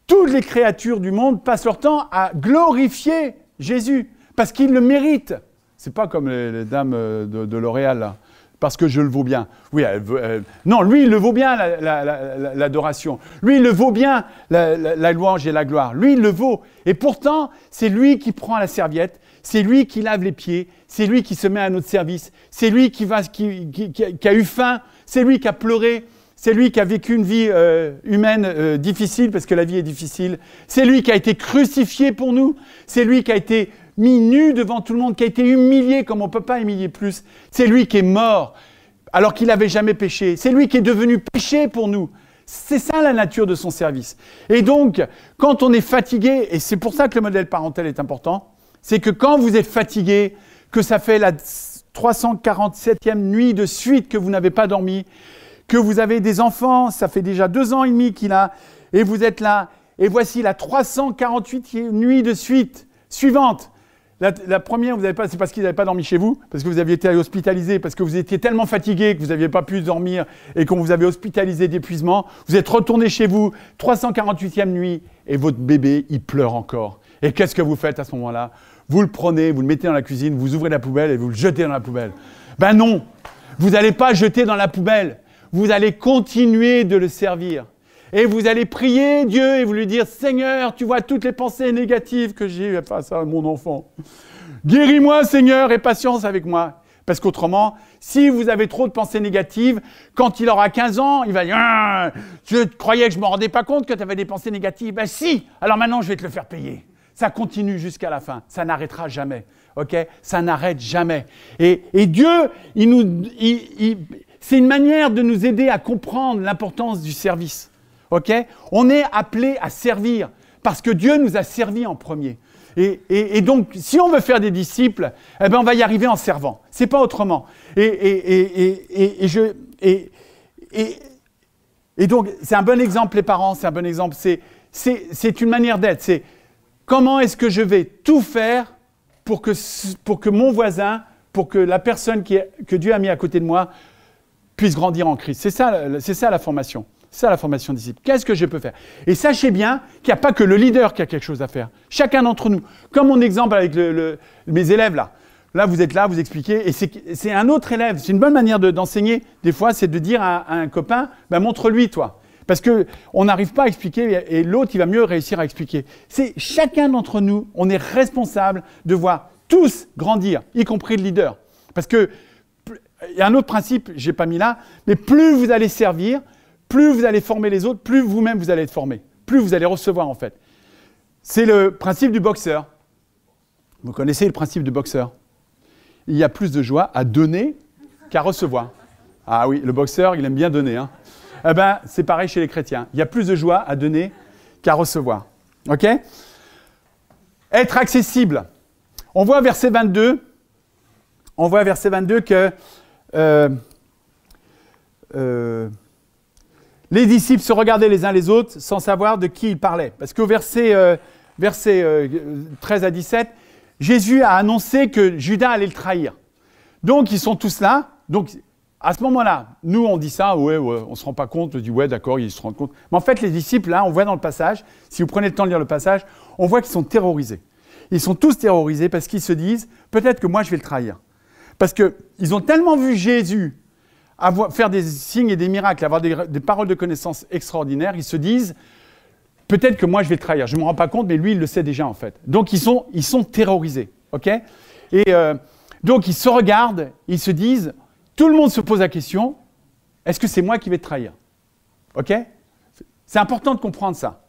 toutes les créatures du monde passent leur temps à glorifier Jésus, parce qu'ils le méritent. C'est pas comme les, dames euh, de, L'Oréal, parce que je le vaux bien. Oui, non, lui, il le vaut bien, l'adoration. lui, il le vaut bien, la, louange et la gloire. Lui, il le vaut. Et pourtant, c'est lui qui prend la serviette, c'est lui qui lave les pieds, c'est lui qui se met à notre service, c'est lui qui a eu faim, c'est lui qui a pleuré, c'est lui qui a vécu une vie euh, humaine euh, difficile parce que la vie est difficile. C'est lui qui a été crucifié pour nous. C'est lui qui a été mis nu devant tout le monde, qui a été humilié comme on ne peut pas humilier plus. C'est lui qui est mort alors qu'il n'avait jamais péché. C'est lui qui est devenu péché pour nous. C'est ça la nature de son service. Et donc, quand on est fatigué, et c'est pour ça que le modèle parental est important, c'est que quand vous êtes fatigué, que ça fait la 347e nuit de suite que vous n'avez pas dormi, que vous avez des enfants, ça fait déjà deux ans et demi qu'il a, et vous êtes là, et voici la 348 nuit de suite suivante. La, première, vous n'avez pas, c'est parce qu'ils n'avaient pas dormi chez vous, parce que vous aviez été hospitalisé, parce que vous étiez tellement fatigué que vous n'aviez pas pu dormir et qu'on vous avait hospitalisé d'épuisement. Vous êtes retourné chez vous, 348e nuit, et votre bébé, il pleure encore. Et qu'est-ce que vous faites à ce moment-là? Vous le prenez, vous le mettez dans la cuisine, vous ouvrez la poubelle et vous le jetez dans la poubelle. Ben non, vous n'allez pas jeter dans la poubelle vous allez continuer de le servir. Et vous allez prier Dieu et vous lui dire, Seigneur, tu vois toutes les pensées négatives que j'ai face à mon enfant. Guéris-moi, Seigneur, et patience avec moi. Parce qu'autrement, si vous avez trop de pensées négatives, quand il aura 15 ans, il va dire ah, Je croyais que je ne me rendais pas compte que tu avais des pensées négatives. Ben si, alors maintenant je vais te le faire payer. Ça continue jusqu'à la fin. Ça n'arrêtera jamais. OK? Ça n'arrête jamais. Et, Dieu, il nous, il, c'est une manière de nous aider à comprendre l'importance du service. On est appelé à servir parce que Dieu nous a servi en premier. Et, donc, si on veut faire des disciples, eh ben, on va y arriver en servant. C'est pas autrement. Et, et, donc, c'est un bon exemple, les parents, c'est un bon exemple. C'est une manière d'être. C'est comment est-ce que je vais tout faire pour que, mon voisin, pour que la personne que Dieu a mis à côté de moi puisse grandir en Christ. C'est ça, c'est ça la formation. C'est ça la formation disciple. Qu'est-ce que je peux faire? Et sachez bien qu'il n'y a pas que le leader qui a quelque chose à faire. Chacun d'entre nous. Comme mon exemple avec mes élèves là. Là, vous êtes là, vous expliquez, et c'est un autre élève. C'est une bonne manière d'enseigner. des fois, c'est de dire à, un copain, ben, montre-lui, toi. Parce qu'on n'arrive pas à expliquer, et l'autre, il va mieux réussir à expliquer. C'est chacun d'entre nous, on est responsable de voir tous grandir, y compris le leader. Parce que il y a un autre principe, je n'ai pas mis là, mais plus vous allez servir, plus vous allez former les autres, plus vous-même vous allez être formé, plus vous allez recevoir en fait. C'est le principe du boxeur. Vous connaissez le principe du boxeur? Il y a plus de joie à donner qu'à recevoir. Ah oui, le boxeur, il aime bien donner. Hein. Eh bien, c'est pareil chez les chrétiens. Il y a plus de joie à donner qu'à recevoir. OK? Être accessible. On voit verset 22, on voit verset 22 que euh, euh, les disciples se regardaient les uns les autres sans savoir de qui ils parlaient. Parce qu'au verset, euh, verset 13 à 17, Jésus a annoncé que Judas allait le trahir. Donc ils sont tous là. Donc à ce moment-là, nous on dit ça, ouais on ne se rend pas compte, on dit ouais d'accord, ils se rendent compte. Mais en fait les disciples, là, on voit dans le passage, si vous prenez le temps de lire le passage, on voit qu'ils sont terrorisés. Ils sont tous terrorisés parce qu'ils se disent, peut-être que moi je vais le trahir. Parce qu'ils ont tellement vu Jésus faire des signes et des miracles, avoir des, paroles de connaissance extraordinaires, ils se disent peut-être que moi je vais trahir. Je ne me rends pas compte, mais lui il le sait déjà en fait. Donc ils sont, ils sont terrorisés, Et euh, donc ils se regardent, ils se disent tout le monde se pose la question est-ce que c'est moi qui vais te trahir? Ok? C'est important de comprendre ça.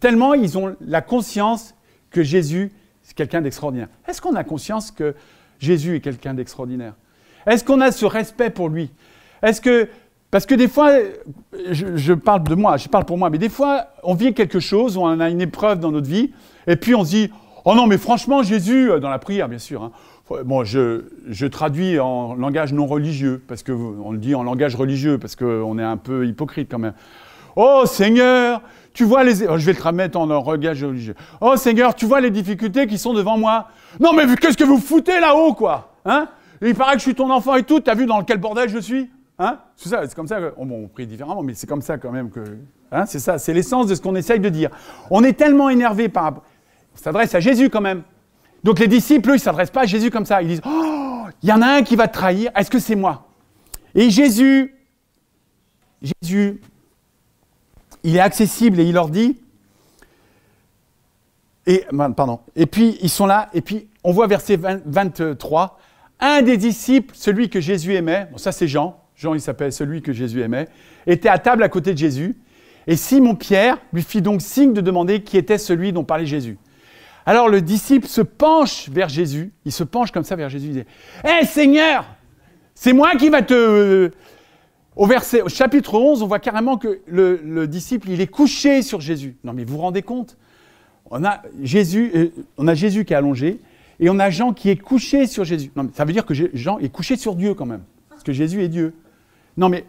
Tellement ils ont la conscience que Jésus c'est quelqu'un d'extraordinaire. Est-ce qu'on a conscience que Jésus est quelqu'un d'extraordinaire Est-ce qu'on a ce respect pour lui? Est-ce que parce que des fois, je, parle de moi, je parle pour moi, mais des fois, on vit quelque chose, on a une épreuve dans notre vie, et puis on se dit, oh non, mais franchement, Jésus, dans la prière, bien sûr. Hein. bon, je, je, traduis en langage non religieux, parce que on le dit en langage religieux, parce qu'on est un peu hypocrite quand même. Oh Seigneur, tu vois les... Oh, je vais le remettre en langage religieux. Oh Seigneur, tu vois les difficultés qui sont devant moi. Non mais qu'est-ce que vous foutez là-haut, quoi Hein? Il paraît que je suis ton enfant et tout, t'as vu dans quel bordel je suis Hein? C'est ça, c'est comme ça que... Oh, bon, on prie différemment, mais c'est comme ça quand même que... Hein c'est ça, c'est l'essence de ce qu'on essaye de dire. On est tellement énervé par... On s'adresse à Jésus quand même. Donc les disciples, eux, ils ne s'adressent pas à Jésus comme ça. Ils disent, oh, il y en a un qui va te trahir, est-ce que c'est moi? Et Jésus, Jésus il est accessible et il leur dit. Et, pardon. Et puis, ils sont là, et puis, on voit verset 23. Un des disciples, celui que Jésus aimait, bon, ça c'est Jean, Jean il s'appelle celui que Jésus aimait, était à table à côté de Jésus. Et Simon Pierre lui fit donc signe de demander qui était celui dont parlait Jésus. Alors le disciple se penche vers Jésus, il se penche comme ça vers Jésus, il dit Hé Seigneur, c'est moi qui va te, au, chapitre 11, on voit carrément que le, disciple, il est couché sur Jésus. Non mais vous vous rendez compte? On a, Jésus, euh, on a Jésus qui est allongé et on a Jean qui est couché sur Jésus. Non mais ça veut dire que Jean est couché sur Dieu quand même. Parce que Jésus est Dieu. Non mais,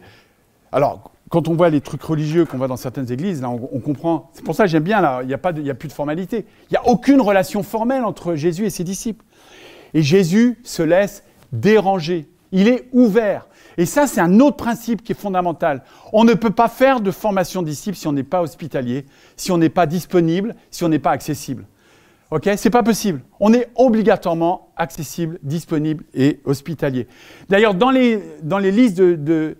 alors, quand on voit les trucs religieux qu'on voit dans certaines églises, là, on, comprend. C'est pour ça que j'aime bien, là, il n'y a, a plus de formalité. Il n'y a aucune relation formelle entre Jésus et ses disciples. Et Jésus se laisse déranger. Il est ouvert. Et ça, c'est un autre principe qui est fondamental. On ne peut pas faire de formation disciple si on n'est pas hospitalier, si on n'est pas disponible, si on n'est pas accessible. Ok? C'est pas possible. On est obligatoirement accessible, disponible et hospitalier. D'ailleurs, dans les, listes de,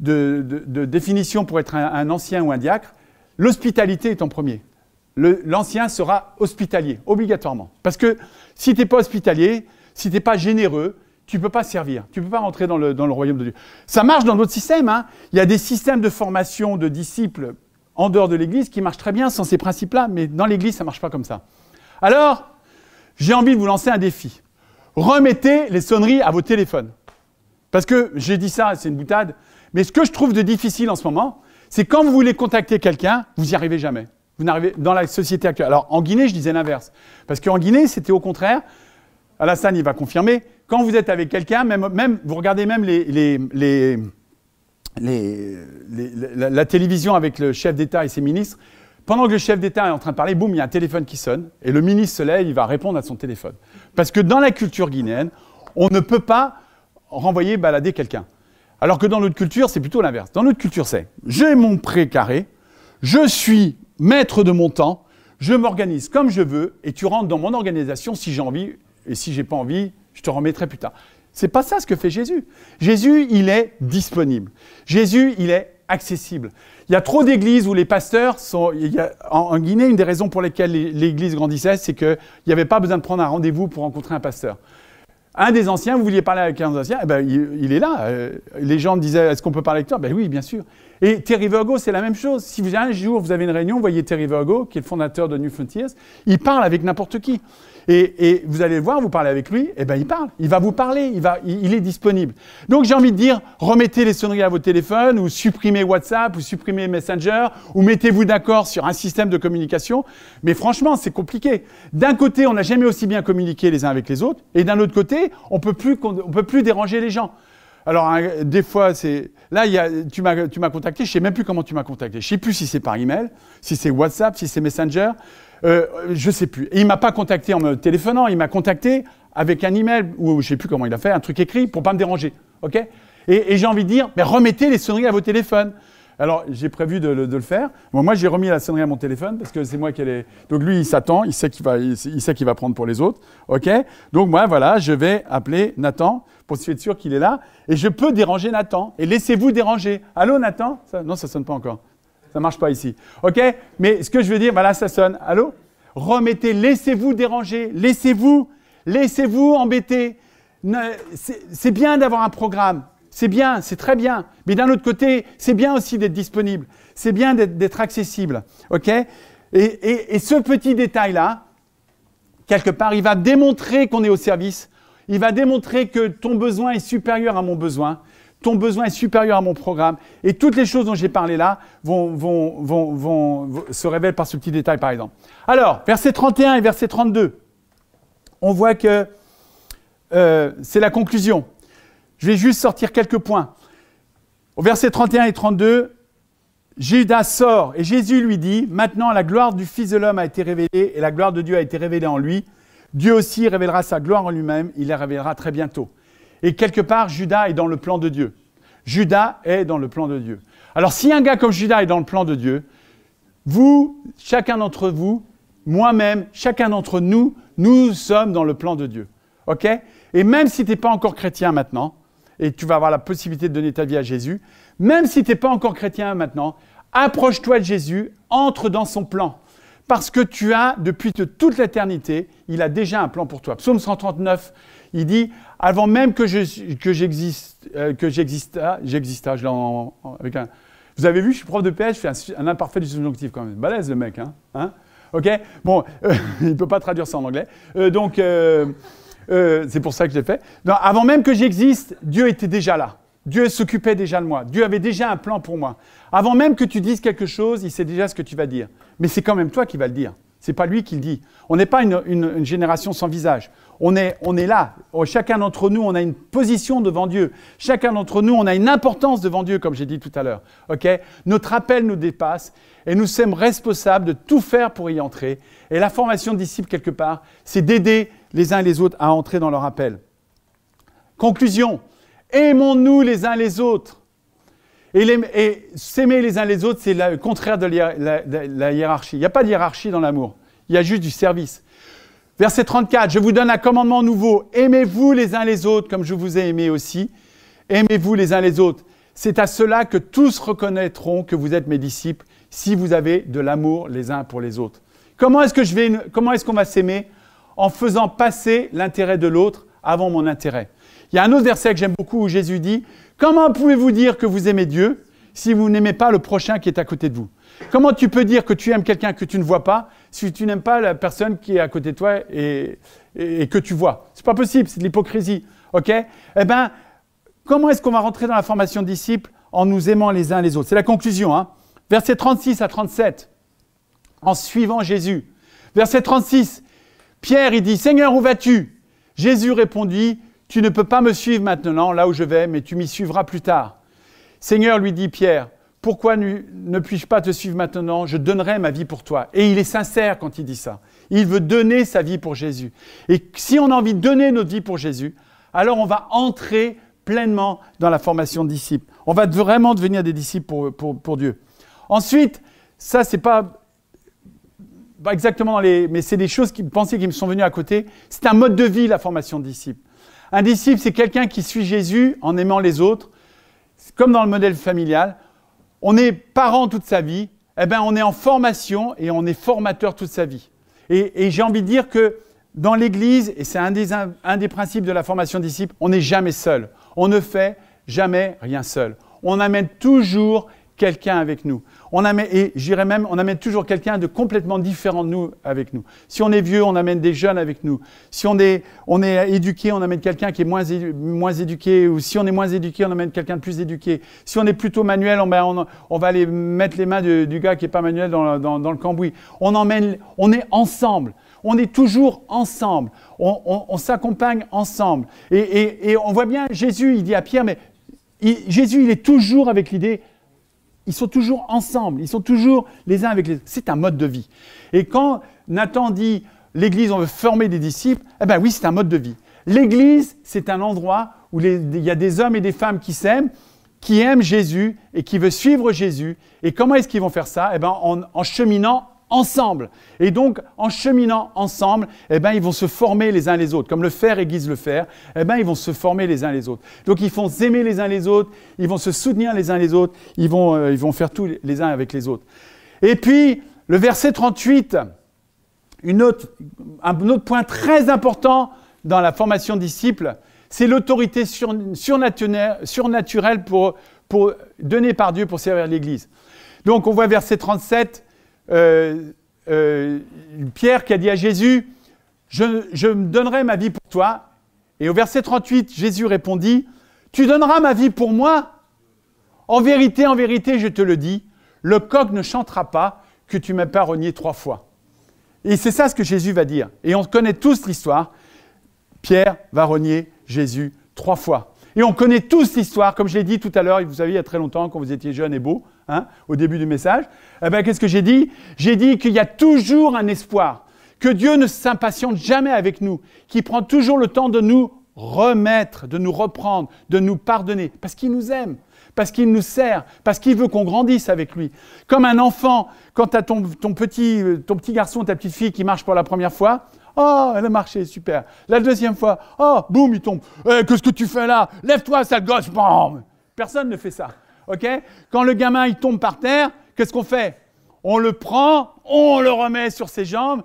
de, définitions pour être un, ancien ou un diacre, l'hospitalité est en premier. L'ancien sera hospitalier, obligatoirement. Parce que si tu n'es pas hospitalier, si tu n'es pas généreux, tu ne peux pas servir, tu ne peux pas rentrer dans le, royaume de Dieu. Ça marche dans d'autres systèmes. Hein. Il y a des systèmes de formation de disciples en dehors de l'Église qui marchent très bien sans ces principes-là, mais dans l'Église, ça ne marche pas comme ça. Alors, j'ai envie de vous lancer un défi. Remettez les sonneries à vos téléphones. Parce que j'ai dit ça, c'est une boutade, mais ce que je trouve de difficile en ce moment, c'est quand vous voulez contacter quelqu'un, vous n'y arrivez jamais. Vous n'arrivez dans la société actuelle. Alors en Guinée, je disais l'inverse. Parce qu'en Guinée, c'était au contraire, Alassane, il va confirmer, quand vous êtes avec quelqu'un, même, vous regardez même la, télévision avec le chef d'État et ses ministres, pendant que le chef d'État est en train de parler, boum, il y a un téléphone qui sonne, et le ministre se lève, il va répondre à son téléphone. Parce que dans la culture guinéenne, on ne peut pas renvoyer balader quelqu'un. Alors que dans notre culture, c'est plutôt l'inverse. Dans notre culture, c'est j'ai mon pré carré, je suis maître de mon temps, je m'organise comme je veux, et tu rentres dans mon organisation si j'ai envie, et si j'ai pas envie, je te remettrai plus tard. C'est pas ça ce que fait Jésus. Jésus, il est disponible. Jésus, il est accessible. Il y a trop d'églises où les pasteurs sont. en, Guinée, une des raisons pour lesquelles l'église grandissait, c'est qu'il n'y avait pas besoin de prendre un rendez-vous pour rencontrer un pasteur. Un des anciens, vous vouliez parler avec un des anciens, eh ben, il, est là. Euh, les gens disaient Est-ce qu'on peut parler avec toi? Ben oui, bien sûr. Et Terry Virgo, c'est la même chose. Si vous, un jour vous avez une réunion, vous voyez Terry Virgo, qui est le fondateur de New Frontiers, il parle avec n'importe qui. Et, vous allez le voir, vous parlez avec lui, et eh ben il parle, il va vous parler, il, va, il, est disponible. Donc j'ai envie de dire, remettez les sonneries à vos téléphones, ou supprimez WhatsApp, ou supprimez Messenger, ou mettez-vous d'accord sur un système de communication. Mais franchement, c'est compliqué. D'un côté, on n'a jamais aussi bien communiqué les uns avec les autres, et d'un autre côté, on peut plus, on peut plus déranger les gens. Alors, des fois, c'est. Là, y a, tu m'as contacté, je ne sais même plus comment tu m'as contacté. Je ne sais plus si c'est par email, si c'est WhatsApp, si c'est Messenger. Euh, je sais plus. Et il ne m'a pas contacté en me téléphonant, il m'a contacté avec un email, ou je ne sais plus comment il a fait, un truc écrit pour pas me déranger. ok? Et, j'ai envie de dire, mais remettez les sonneries à vos téléphones. Alors, j'ai prévu de, le faire. moi, j'ai remis la sonnerie à mon téléphone parce que c'est moi qui ai Donc, lui, il s'attend, il sait qu'il va, il, sait qu'il va prendre pour les autres. OK? Donc, moi, voilà, je vais appeler Nathan pour être sûr qu'il est là. Et je peux déranger Nathan. Et laissez-vous déranger. Allô, Nathan? Non, ça sonne pas encore. Ça marche pas ici. OK? Mais ce que je veux dire, voilà, ça sonne. Allô? Remettez, laissez-vous déranger. Laissez-vous, laissez-vous embêter. C'est bien d'avoir un programme. C'est bien, c'est très bien. Mais d'un autre côté, c'est bien aussi d'être disponible. C'est bien d'être accessible. OK? Et, ce petit détail-là, quelque part, il va démontrer qu'on est au service. Il va démontrer que ton besoin est supérieur à mon besoin. Ton besoin est supérieur à mon programme. Et toutes les choses dont j'ai parlé là vont, se révèlent par ce petit détail, par exemple. Alors, verset 31 et verset 32, on voit que euh, c'est la conclusion. Je vais juste sortir quelques points. Au verset 31 et 32, Judas sort et Jésus lui dit, maintenant la gloire du Fils de l'homme a été révélée et la gloire de Dieu a été révélée en lui. Dieu aussi révélera sa gloire en lui-même, il la révélera très bientôt. Et quelque part, Judas est dans le plan de Dieu. Judas est dans le plan de Dieu. Alors si un gars comme Judas est dans le plan de Dieu, vous, chacun d'entre vous, moi-même, chacun d'entre nous, nous sommes dans le plan de Dieu. OK? Et même si tu n'es pas encore chrétien maintenant, et tu vas avoir la possibilité de donner ta vie à Jésus. Même si tu n'es pas encore chrétien maintenant, approche-toi de Jésus, entre dans son plan. Parce que tu as, depuis toute l'éternité, il a déjà un plan pour toi. Psaume 139, il dit, avant même que j'existe, euh, que j'existe, j'existe, je un... Vous avez vu, je suis prof de PS, je fais un, imparfait du subjonctif quand même. Balèze le mec, hein, hein Ok? Bon, il ne peut pas traduire ça en anglais. Euh, donc, euh, c'est pour ça que je l'ai fait. avant même que j'existe, Dieu était déjà là. Dieu s'occupait déjà de moi. Dieu avait déjà un plan pour moi. Avant même que tu dises quelque chose, il sait déjà ce que tu vas dire. Mais c'est quand même toi qui vas le dire. C'est pas lui qui le dit. On n'est pas une, génération sans visage. On est, on est là. Oh, chacun d'entre nous, on a une position devant Dieu. Chacun d'entre nous, on a une importance devant Dieu, comme j'ai dit tout à l'heure. Notre appel nous dépasse et nous sommes responsables de tout faire pour y entrer. Et la formation de disciples, quelque part, c'est d'aider les uns et les autres à entrer dans leur appel. Conclusion, aimons-nous les uns les autres. Et, s'aimer les uns les autres, c'est le contraire de la, hiérarchie. Il n'y a pas de hiérarchie dans l'amour, il y a juste du service. Verset 34, je vous donne un commandement nouveau. Aimez-vous les uns les autres comme je vous ai aimé aussi. Aimez-vous les uns les autres. C'est à cela que tous reconnaîtront que vous êtes mes disciples si vous avez de l'amour les uns pour les autres. Comment est-ce est-ce qu'on va s'aimer en faisant passer l'intérêt de l'autre avant mon intérêt? Il y a un autre verset que j'aime beaucoup où Jésus dit Comment pouvez-vous dire que vous aimez Dieu si vous n'aimez pas le prochain qui est à côté de vous? Comment tu peux dire que tu aimes quelqu'un que tu ne vois pas si tu n'aimes pas la personne qui est à côté de toi et, que tu vois C'est pas possible, c'est de l'hypocrisie. OK? Eh bien, comment est-ce qu'on va rentrer dans la formation de disciples en nous aimant les uns les autres? C'est la conclusion. Hein Verset 36 à 37. En suivant Jésus. Verset 36. Pierre, il dit, Seigneur, où vas-tu? Jésus répondit, Tu ne peux pas me suivre maintenant là où je vais, mais tu m'y suivras plus tard. Seigneur, lui dit Pierre, pourquoi ne, puis-je pas te suivre maintenant? Je donnerai ma vie pour toi. Et il est sincère quand il dit ça. Il veut donner sa vie pour Jésus. Et si on a envie de donner notre vie pour Jésus, alors on va entrer pleinement dans la formation de disciples. On va vraiment devenir des disciples pour, pour Dieu. Ensuite, ça, c'est pas pas exactement dans les, mais c'est des choses qui pensaient qui me sont venues à côté. C'est un mode de vie la formation de disciple. Un disciple, c'est quelqu'un qui suit Jésus en aimant les autres, comme dans le modèle familial. On est parent toute sa vie, eh ben on est en formation et on est formateur toute sa vie. Et, j'ai envie de dire que dans l'Église, et c'est un des, un des principes de la formation disciple, on n'est jamais seul. On ne fait jamais rien seul. On amène toujours quelqu'un avec nous. On amène, et j'irais même, on amène toujours quelqu'un de complètement différent de nous avec nous. Si on est vieux, on amène des jeunes avec nous. Si on est, on est éduqué, on amène quelqu'un qui est moins, moins éduqué. Ou si on est moins éduqué, on amène quelqu'un de plus éduqué. Si on est plutôt manuel, on, ben, va aller mettre les mains du gars qui n'est pas manuel dans, dans, le cambouis. On emmène, on est ensemble. On est toujours ensemble. On, s'accompagne ensemble. Et, et, on voit bien, Jésus, il dit à Pierre, mais Jésus, il est toujours avec l'idée ils sont toujours ensemble, ils sont toujours les uns avec les autres. C'est un mode de vie. Et quand Nathan dit l'Église, on veut former des disciples, eh bien oui, c'est un mode de vie. L'Église, c'est un endroit où il y a des hommes et des femmes qui s'aiment, qui aime Jésus et qui veut suivre Jésus. Et comment est-ce qu'ils vont faire ça? Eh bien, en, en cheminant ensemble. Et donc, en cheminant ensemble, eh ben, ils vont se former les uns les autres. Comme le fer aiguise le fer, eh ben, ils vont se former les uns les autres. Donc, ils vont s'aimer les uns les autres, ils vont se soutenir les uns les autres, ils vont, euh, ils vont faire tout les uns avec les autres. Et puis, le verset 38, une un autre point très important dans la formation de disciples, c'est l'autorité surnaturelle pour, pour, donnée par Dieu pour servir l'Église. Donc, on voit verset 37, euh, euh, Pierre qui a dit à Jésus, je, me donnerai ma vie pour toi. Et au verset 38, Jésus répondit, tu donneras ma vie pour moi? En vérité, en vérité, je te le dis, le coq ne chantera pas que tu m'as pas renié trois fois. Et c'est ça ce que Jésus va dire. Et on connaît tous l'histoire. Pierre va renier Jésus trois fois. Et on connaît tous l'histoire, comme je l'ai dit tout à l'heure, vous savez, il y a très longtemps, quand vous étiez jeune et beau, hein, au début du message. Eh ben, qu'est-ce que j'ai dit? J'ai dit qu'il y a toujours un espoir, que Dieu ne s'impatiente jamais avec nous, qu'il prend toujours le temps de nous remettre, de nous reprendre, de nous pardonner, parce qu'il nous aime, parce qu'il nous sert, parce qu'il veut qu'on grandisse avec lui. Comme un enfant, quand tu as ton, petit, ton petit garçon, ta petite fille qui marche pour la première fois, Oh, elle a marché, super. La deuxième fois, oh, boum, il tombe. Eh, qu'est-ce que tu fais là? Lève-toi, sale gosse. Bam Personne ne fait ça. OK? Quand le gamin, il tombe par terre, qu'est-ce qu'on fait? On le prend, on le remet sur ses jambes.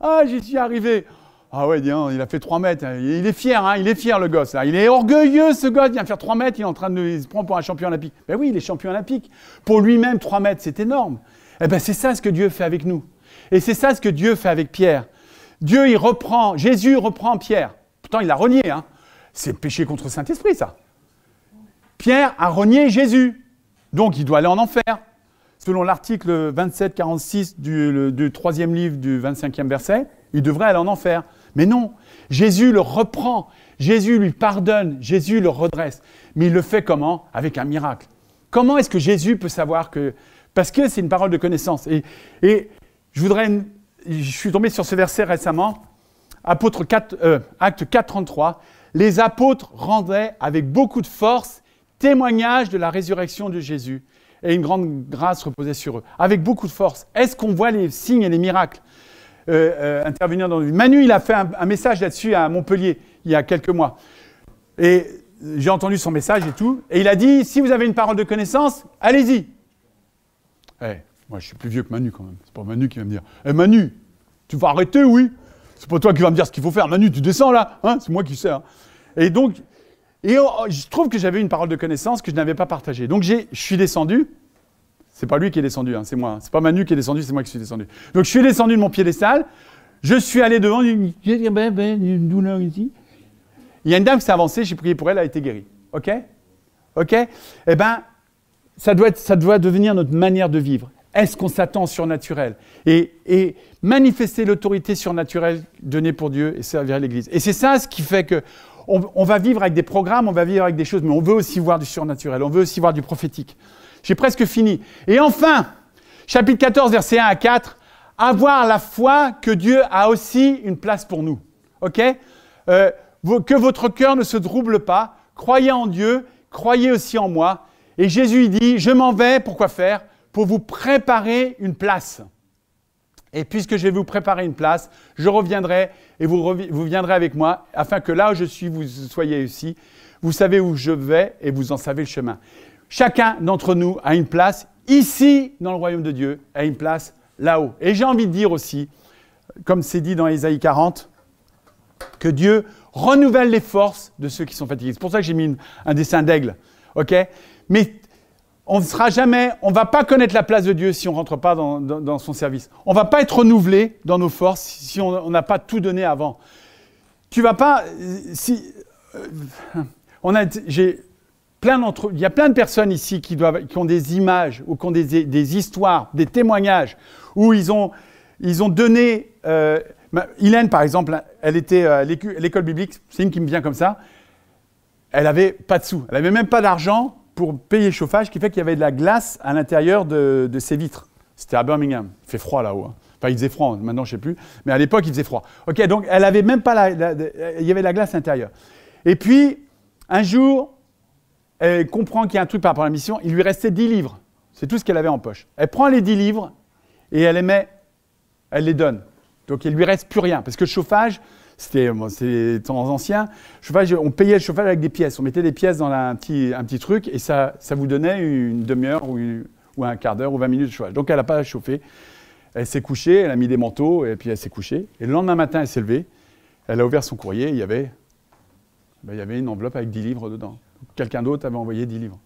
Ah, j'y suis arrivé. Ah ouais, il a fait 3 mètres. Il est fier, hein, il est fier le gosse. Il est orgueilleux ce gosse, il vient faire 3 mètres, il est en train de se prendre pour un champion olympique. Ben oui, il est champion olympique. Pour lui-même, 3 mètres, c'est énorme. Eh ben c'est ça ce que Dieu fait avec nous. Et c'est ça ce que Dieu fait avec Pierre. Dieu, il reprend, Jésus reprend Pierre. Pourtant, il l'a renié. Hein. C'est péché contre Saint-Esprit, ça. Pierre a renié Jésus. Donc, il doit aller en enfer. Selon l'article 27-46 du, du troisième livre du 25e verset, il devrait aller en enfer. Mais non, Jésus le reprend. Jésus lui pardonne. Jésus le redresse. Mais il le fait comment? Avec un miracle. Comment est-ce que Jésus peut savoir que... Parce que c'est une parole de connaissance. Et, je voudrais, je suis tombé sur ce verset récemment, Apôtre 4, euh, acte 4, 33. Les apôtres rendaient avec beaucoup de force témoignage de la résurrection de Jésus et une grande grâce reposait sur eux. Avec beaucoup de force. Est-ce qu'on voit les signes et les miracles euh, euh, intervenir dans Manu, il a fait un, message là-dessus à Montpellier il y a quelques mois. Et j'ai entendu son message et tout. Et il a dit si vous avez une parole de connaissance, allez-y. Eh, moi, je suis plus vieux que Manu quand même. C'est pas Manu qui va me dire Eh Manu, tu vas arrêter, oui C'est pas toi qui vas me dire ce qu'il faut faire. Manu, tu descends là hein C'est moi qui sais. Hein. et donc, et oh, je trouve que j'avais une parole de connaissance que je n'avais pas partagée. Donc, je suis descendu. C'est pas lui qui est descendu, hein, c'est moi. C'est pas Manu qui est descendu, c'est moi qui suis descendu. Donc, je suis descendu de mon piédestal. Je suis allé devant. Il y a une dame qui s'est avancée, j'ai prié pour elle, elle a été guérie. OK? OK? Eh bien, ça doit, devenir notre manière de vivre. Est-ce qu'on s'attend surnaturel? Et, manifester l'autorité surnaturelle donnée pour Dieu et servir l'Église. Et c'est ça ce qui fait que on, va vivre avec des programmes, on va vivre avec des choses, mais on veut aussi voir du surnaturel, on veut aussi voir du prophétique. J'ai presque fini. Et enfin, chapitre 14, versets 1 à 4, avoir la foi que Dieu a aussi une place pour nous. OK? Euh, Que votre cœur ne se trouble pas, croyez en Dieu, croyez aussi en moi. Et Jésus dit, je m'en vais, pourquoi faire? Pour vous préparer une place. Et puisque je vais vous préparer une place, je reviendrai et vous, vous viendrez avec moi, afin que là où je suis, vous soyez aussi. Vous savez où je vais et vous en savez le chemin. Chacun d'entre nous a une place ici dans le royaume de Dieu, a une place là-haut. Et j'ai envie de dire aussi, comme c'est dit dans Ésaïe 40, que Dieu renouvelle les forces de ceux qui sont fatigués. C'est pour ça que j'ai mis un dessin d'aigle. ok? Mais on ne sera jamais, on ne va pas connaître la place de Dieu si on ne rentre pas dans, son service. On ne va pas être renouvelé dans nos forces si on n'a pas tout donné avant. Tu vas pas, si, euh, on a, j'ai plein d'entre, il y a plein de personnes ici qui, doivent, qui ont des images ou qui ont des, histoires, des témoignages où ils ont, ils ont donné. Euh, Hélène, par exemple, elle était à l'école biblique, c'est une qui me vient comme ça. Elle avait pas de sous, elle avait même pas d'argent pour payer le chauffage, qui fait qu'il y avait de la glace à l'intérieur de, de ces vitres. C'était à Birmingham. Il fait froid là-haut. Hein. Enfin, il faisait froid, maintenant je ne sais plus. Mais à l'époque, il faisait froid. Ok, donc elle avait même pas la, il y avait de la glace à l'intérieur. Et puis, un jour, elle comprend qu'il y a un truc par rapport à la mission, il lui restait 10 livres. C'est tout ce qu'elle avait en poche. Elle prend les 10 livres et elle les met, elle les donne. Donc il lui reste plus rien. Parce que le chauffage, c'était bon, c'est temps anciens, on payait le chauffage avec des pièces. On mettait des pièces dans un petit, un petit truc et ça, ça vous donnait une demi-heure ou, un quart d'heure ou 20 minutes de chauffage. Donc elle n'a pas chauffé. Elle s'est couchée, elle a mis des manteaux et puis elle s'est couchée. Et le lendemain matin, elle s'est levée, elle a ouvert son courrier, il y avait, ben, il y avait une enveloppe avec 10 livres dedans. Quelqu'un d'autre avait envoyé 10 livres.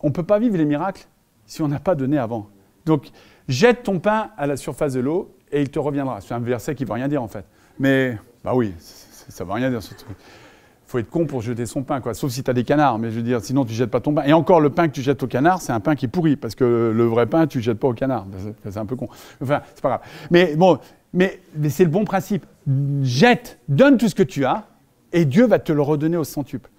on ne peut pas vivre les miracles si on n'a pas donné avant. Donc, jette ton pain à la surface de l'eau et il te reviendra. C'est un verset qui ne veut rien dire en fait. Mais, bah oui, ça ne veut rien dire. Il faut être con pour jeter son pain, quoi. Sauf si tu as des canards, mais je veux dire, sinon tu jettes pas ton pain. Et encore, le pain que tu jettes au canard, c'est un pain qui est pourri, parce que le vrai pain, tu ne jettes pas au canard. C'est- C'est un peu con. Enfin, c'est pas grave. Mais bon, mais, mais c'est le bon principe. Jette, donne tout ce que tu as, et Dieu va te le redonner au centuple.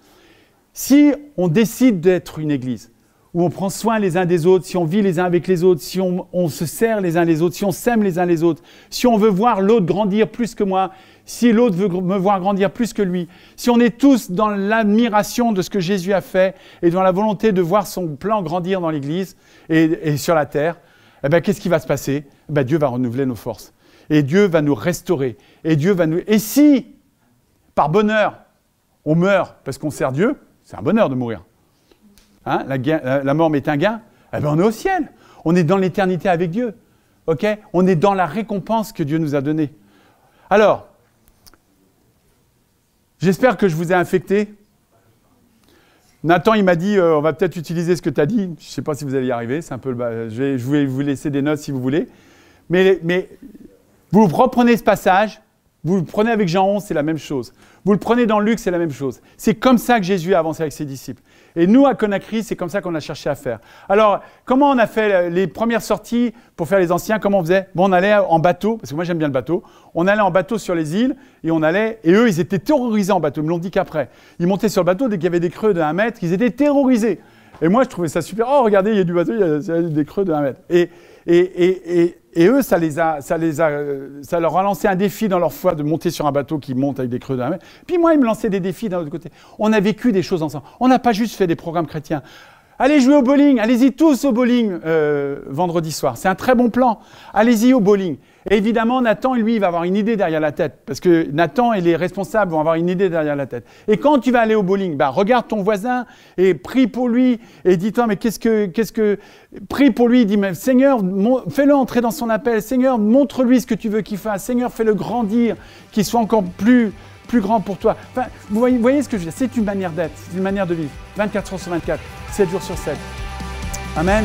Si on décide d'être une église, où on prend soin les uns des autres, si on vit les uns avec les autres, si on, se sert les uns les autres, si on s'aime les uns les autres, si on veut voir l'autre grandir plus que moi, si l'autre veut me voir grandir plus que lui, si on est tous dans l'admiration de ce que Jésus a fait et dans la volonté de voir son plan grandir dans l'Église et, et sur la terre, eh ben, qu'est-ce qui va se passer? Eh ben, Dieu va renouveler nos forces. Et Dieu va nous restaurer. Et Dieu va nous... Et si, par bonheur, on meurt parce qu'on sert Dieu, c'est un bonheur de mourir. Hein, la, mort m'est un gain. Eh ben, on est au ciel. On est dans l'éternité avec Dieu. on est dans la récompense que Dieu nous a donnée. Alors, j'espère que je vous ai infecté. Nathan, il m'a dit, euh, on va peut-être utiliser ce que tu as dit. Je ne sais pas si vous allez y arriver. Un je vais vous laisser des notes si vous voulez. Mais, mais vous reprenez ce passage, vous le prenez avec Jean 11, c'est la même chose. Vous le prenez dans Luc, c'est la même chose. C'est comme ça que Jésus a avancé avec ses disciples. Et nous, à Conakry, c'est comme ça qu'on a cherché à faire. Alors, comment on a fait les premières sorties pour faire les anciens Comment on faisait? Bon, on allait en bateau, parce que moi j'aime bien le bateau. On allait en bateau sur les îles, et on allait, et eux, ils étaient terrorisés en bateau. Ils me l'ont dit qu'après. Ils montaient sur le bateau, dès qu'il y avait des creux de 1 mètre, ils étaient terrorisés. Et moi, je trouvais ça super. Oh, regardez, il y a du bateau, il y a des creux de 1 mètre. Et, et, eux, ça, les a, ça, les a, ça leur a lancé un défi dans leur foi de monter sur un bateau qui monte avec des creux de 1 mètre. Puis moi, ils me lançaient des défis d'un autre côté. On a vécu des choses ensemble. On n'a pas juste fait des programmes chrétiens. Allez jouer au bowling, allez-y tous au bowling euh, vendredi soir. C'est un très bon plan. Allez-y au bowling. Et évidemment, Nathan, lui, il va avoir une idée derrière la tête. Parce que Nathan et les responsables vont avoir une idée derrière la tête. Et quand tu vas aller au bowling, bah, regarde ton voisin et prie pour lui. Et dis-toi, mais qu'est-ce que, qu'est-ce que. Prie pour lui, dis, mais Seigneur, fais-le entrer dans son appel. Seigneur, montre-lui ce que tu veux qu'il fasse. Seigneur, fais-le grandir, qu'il soit encore plus, plus grand pour toi. Voyez, vous voyez ce que je veux dire? C'est une manière d'être, c'est une manière de vivre. 24 heures sur 24, 7 jours sur 7. Amen.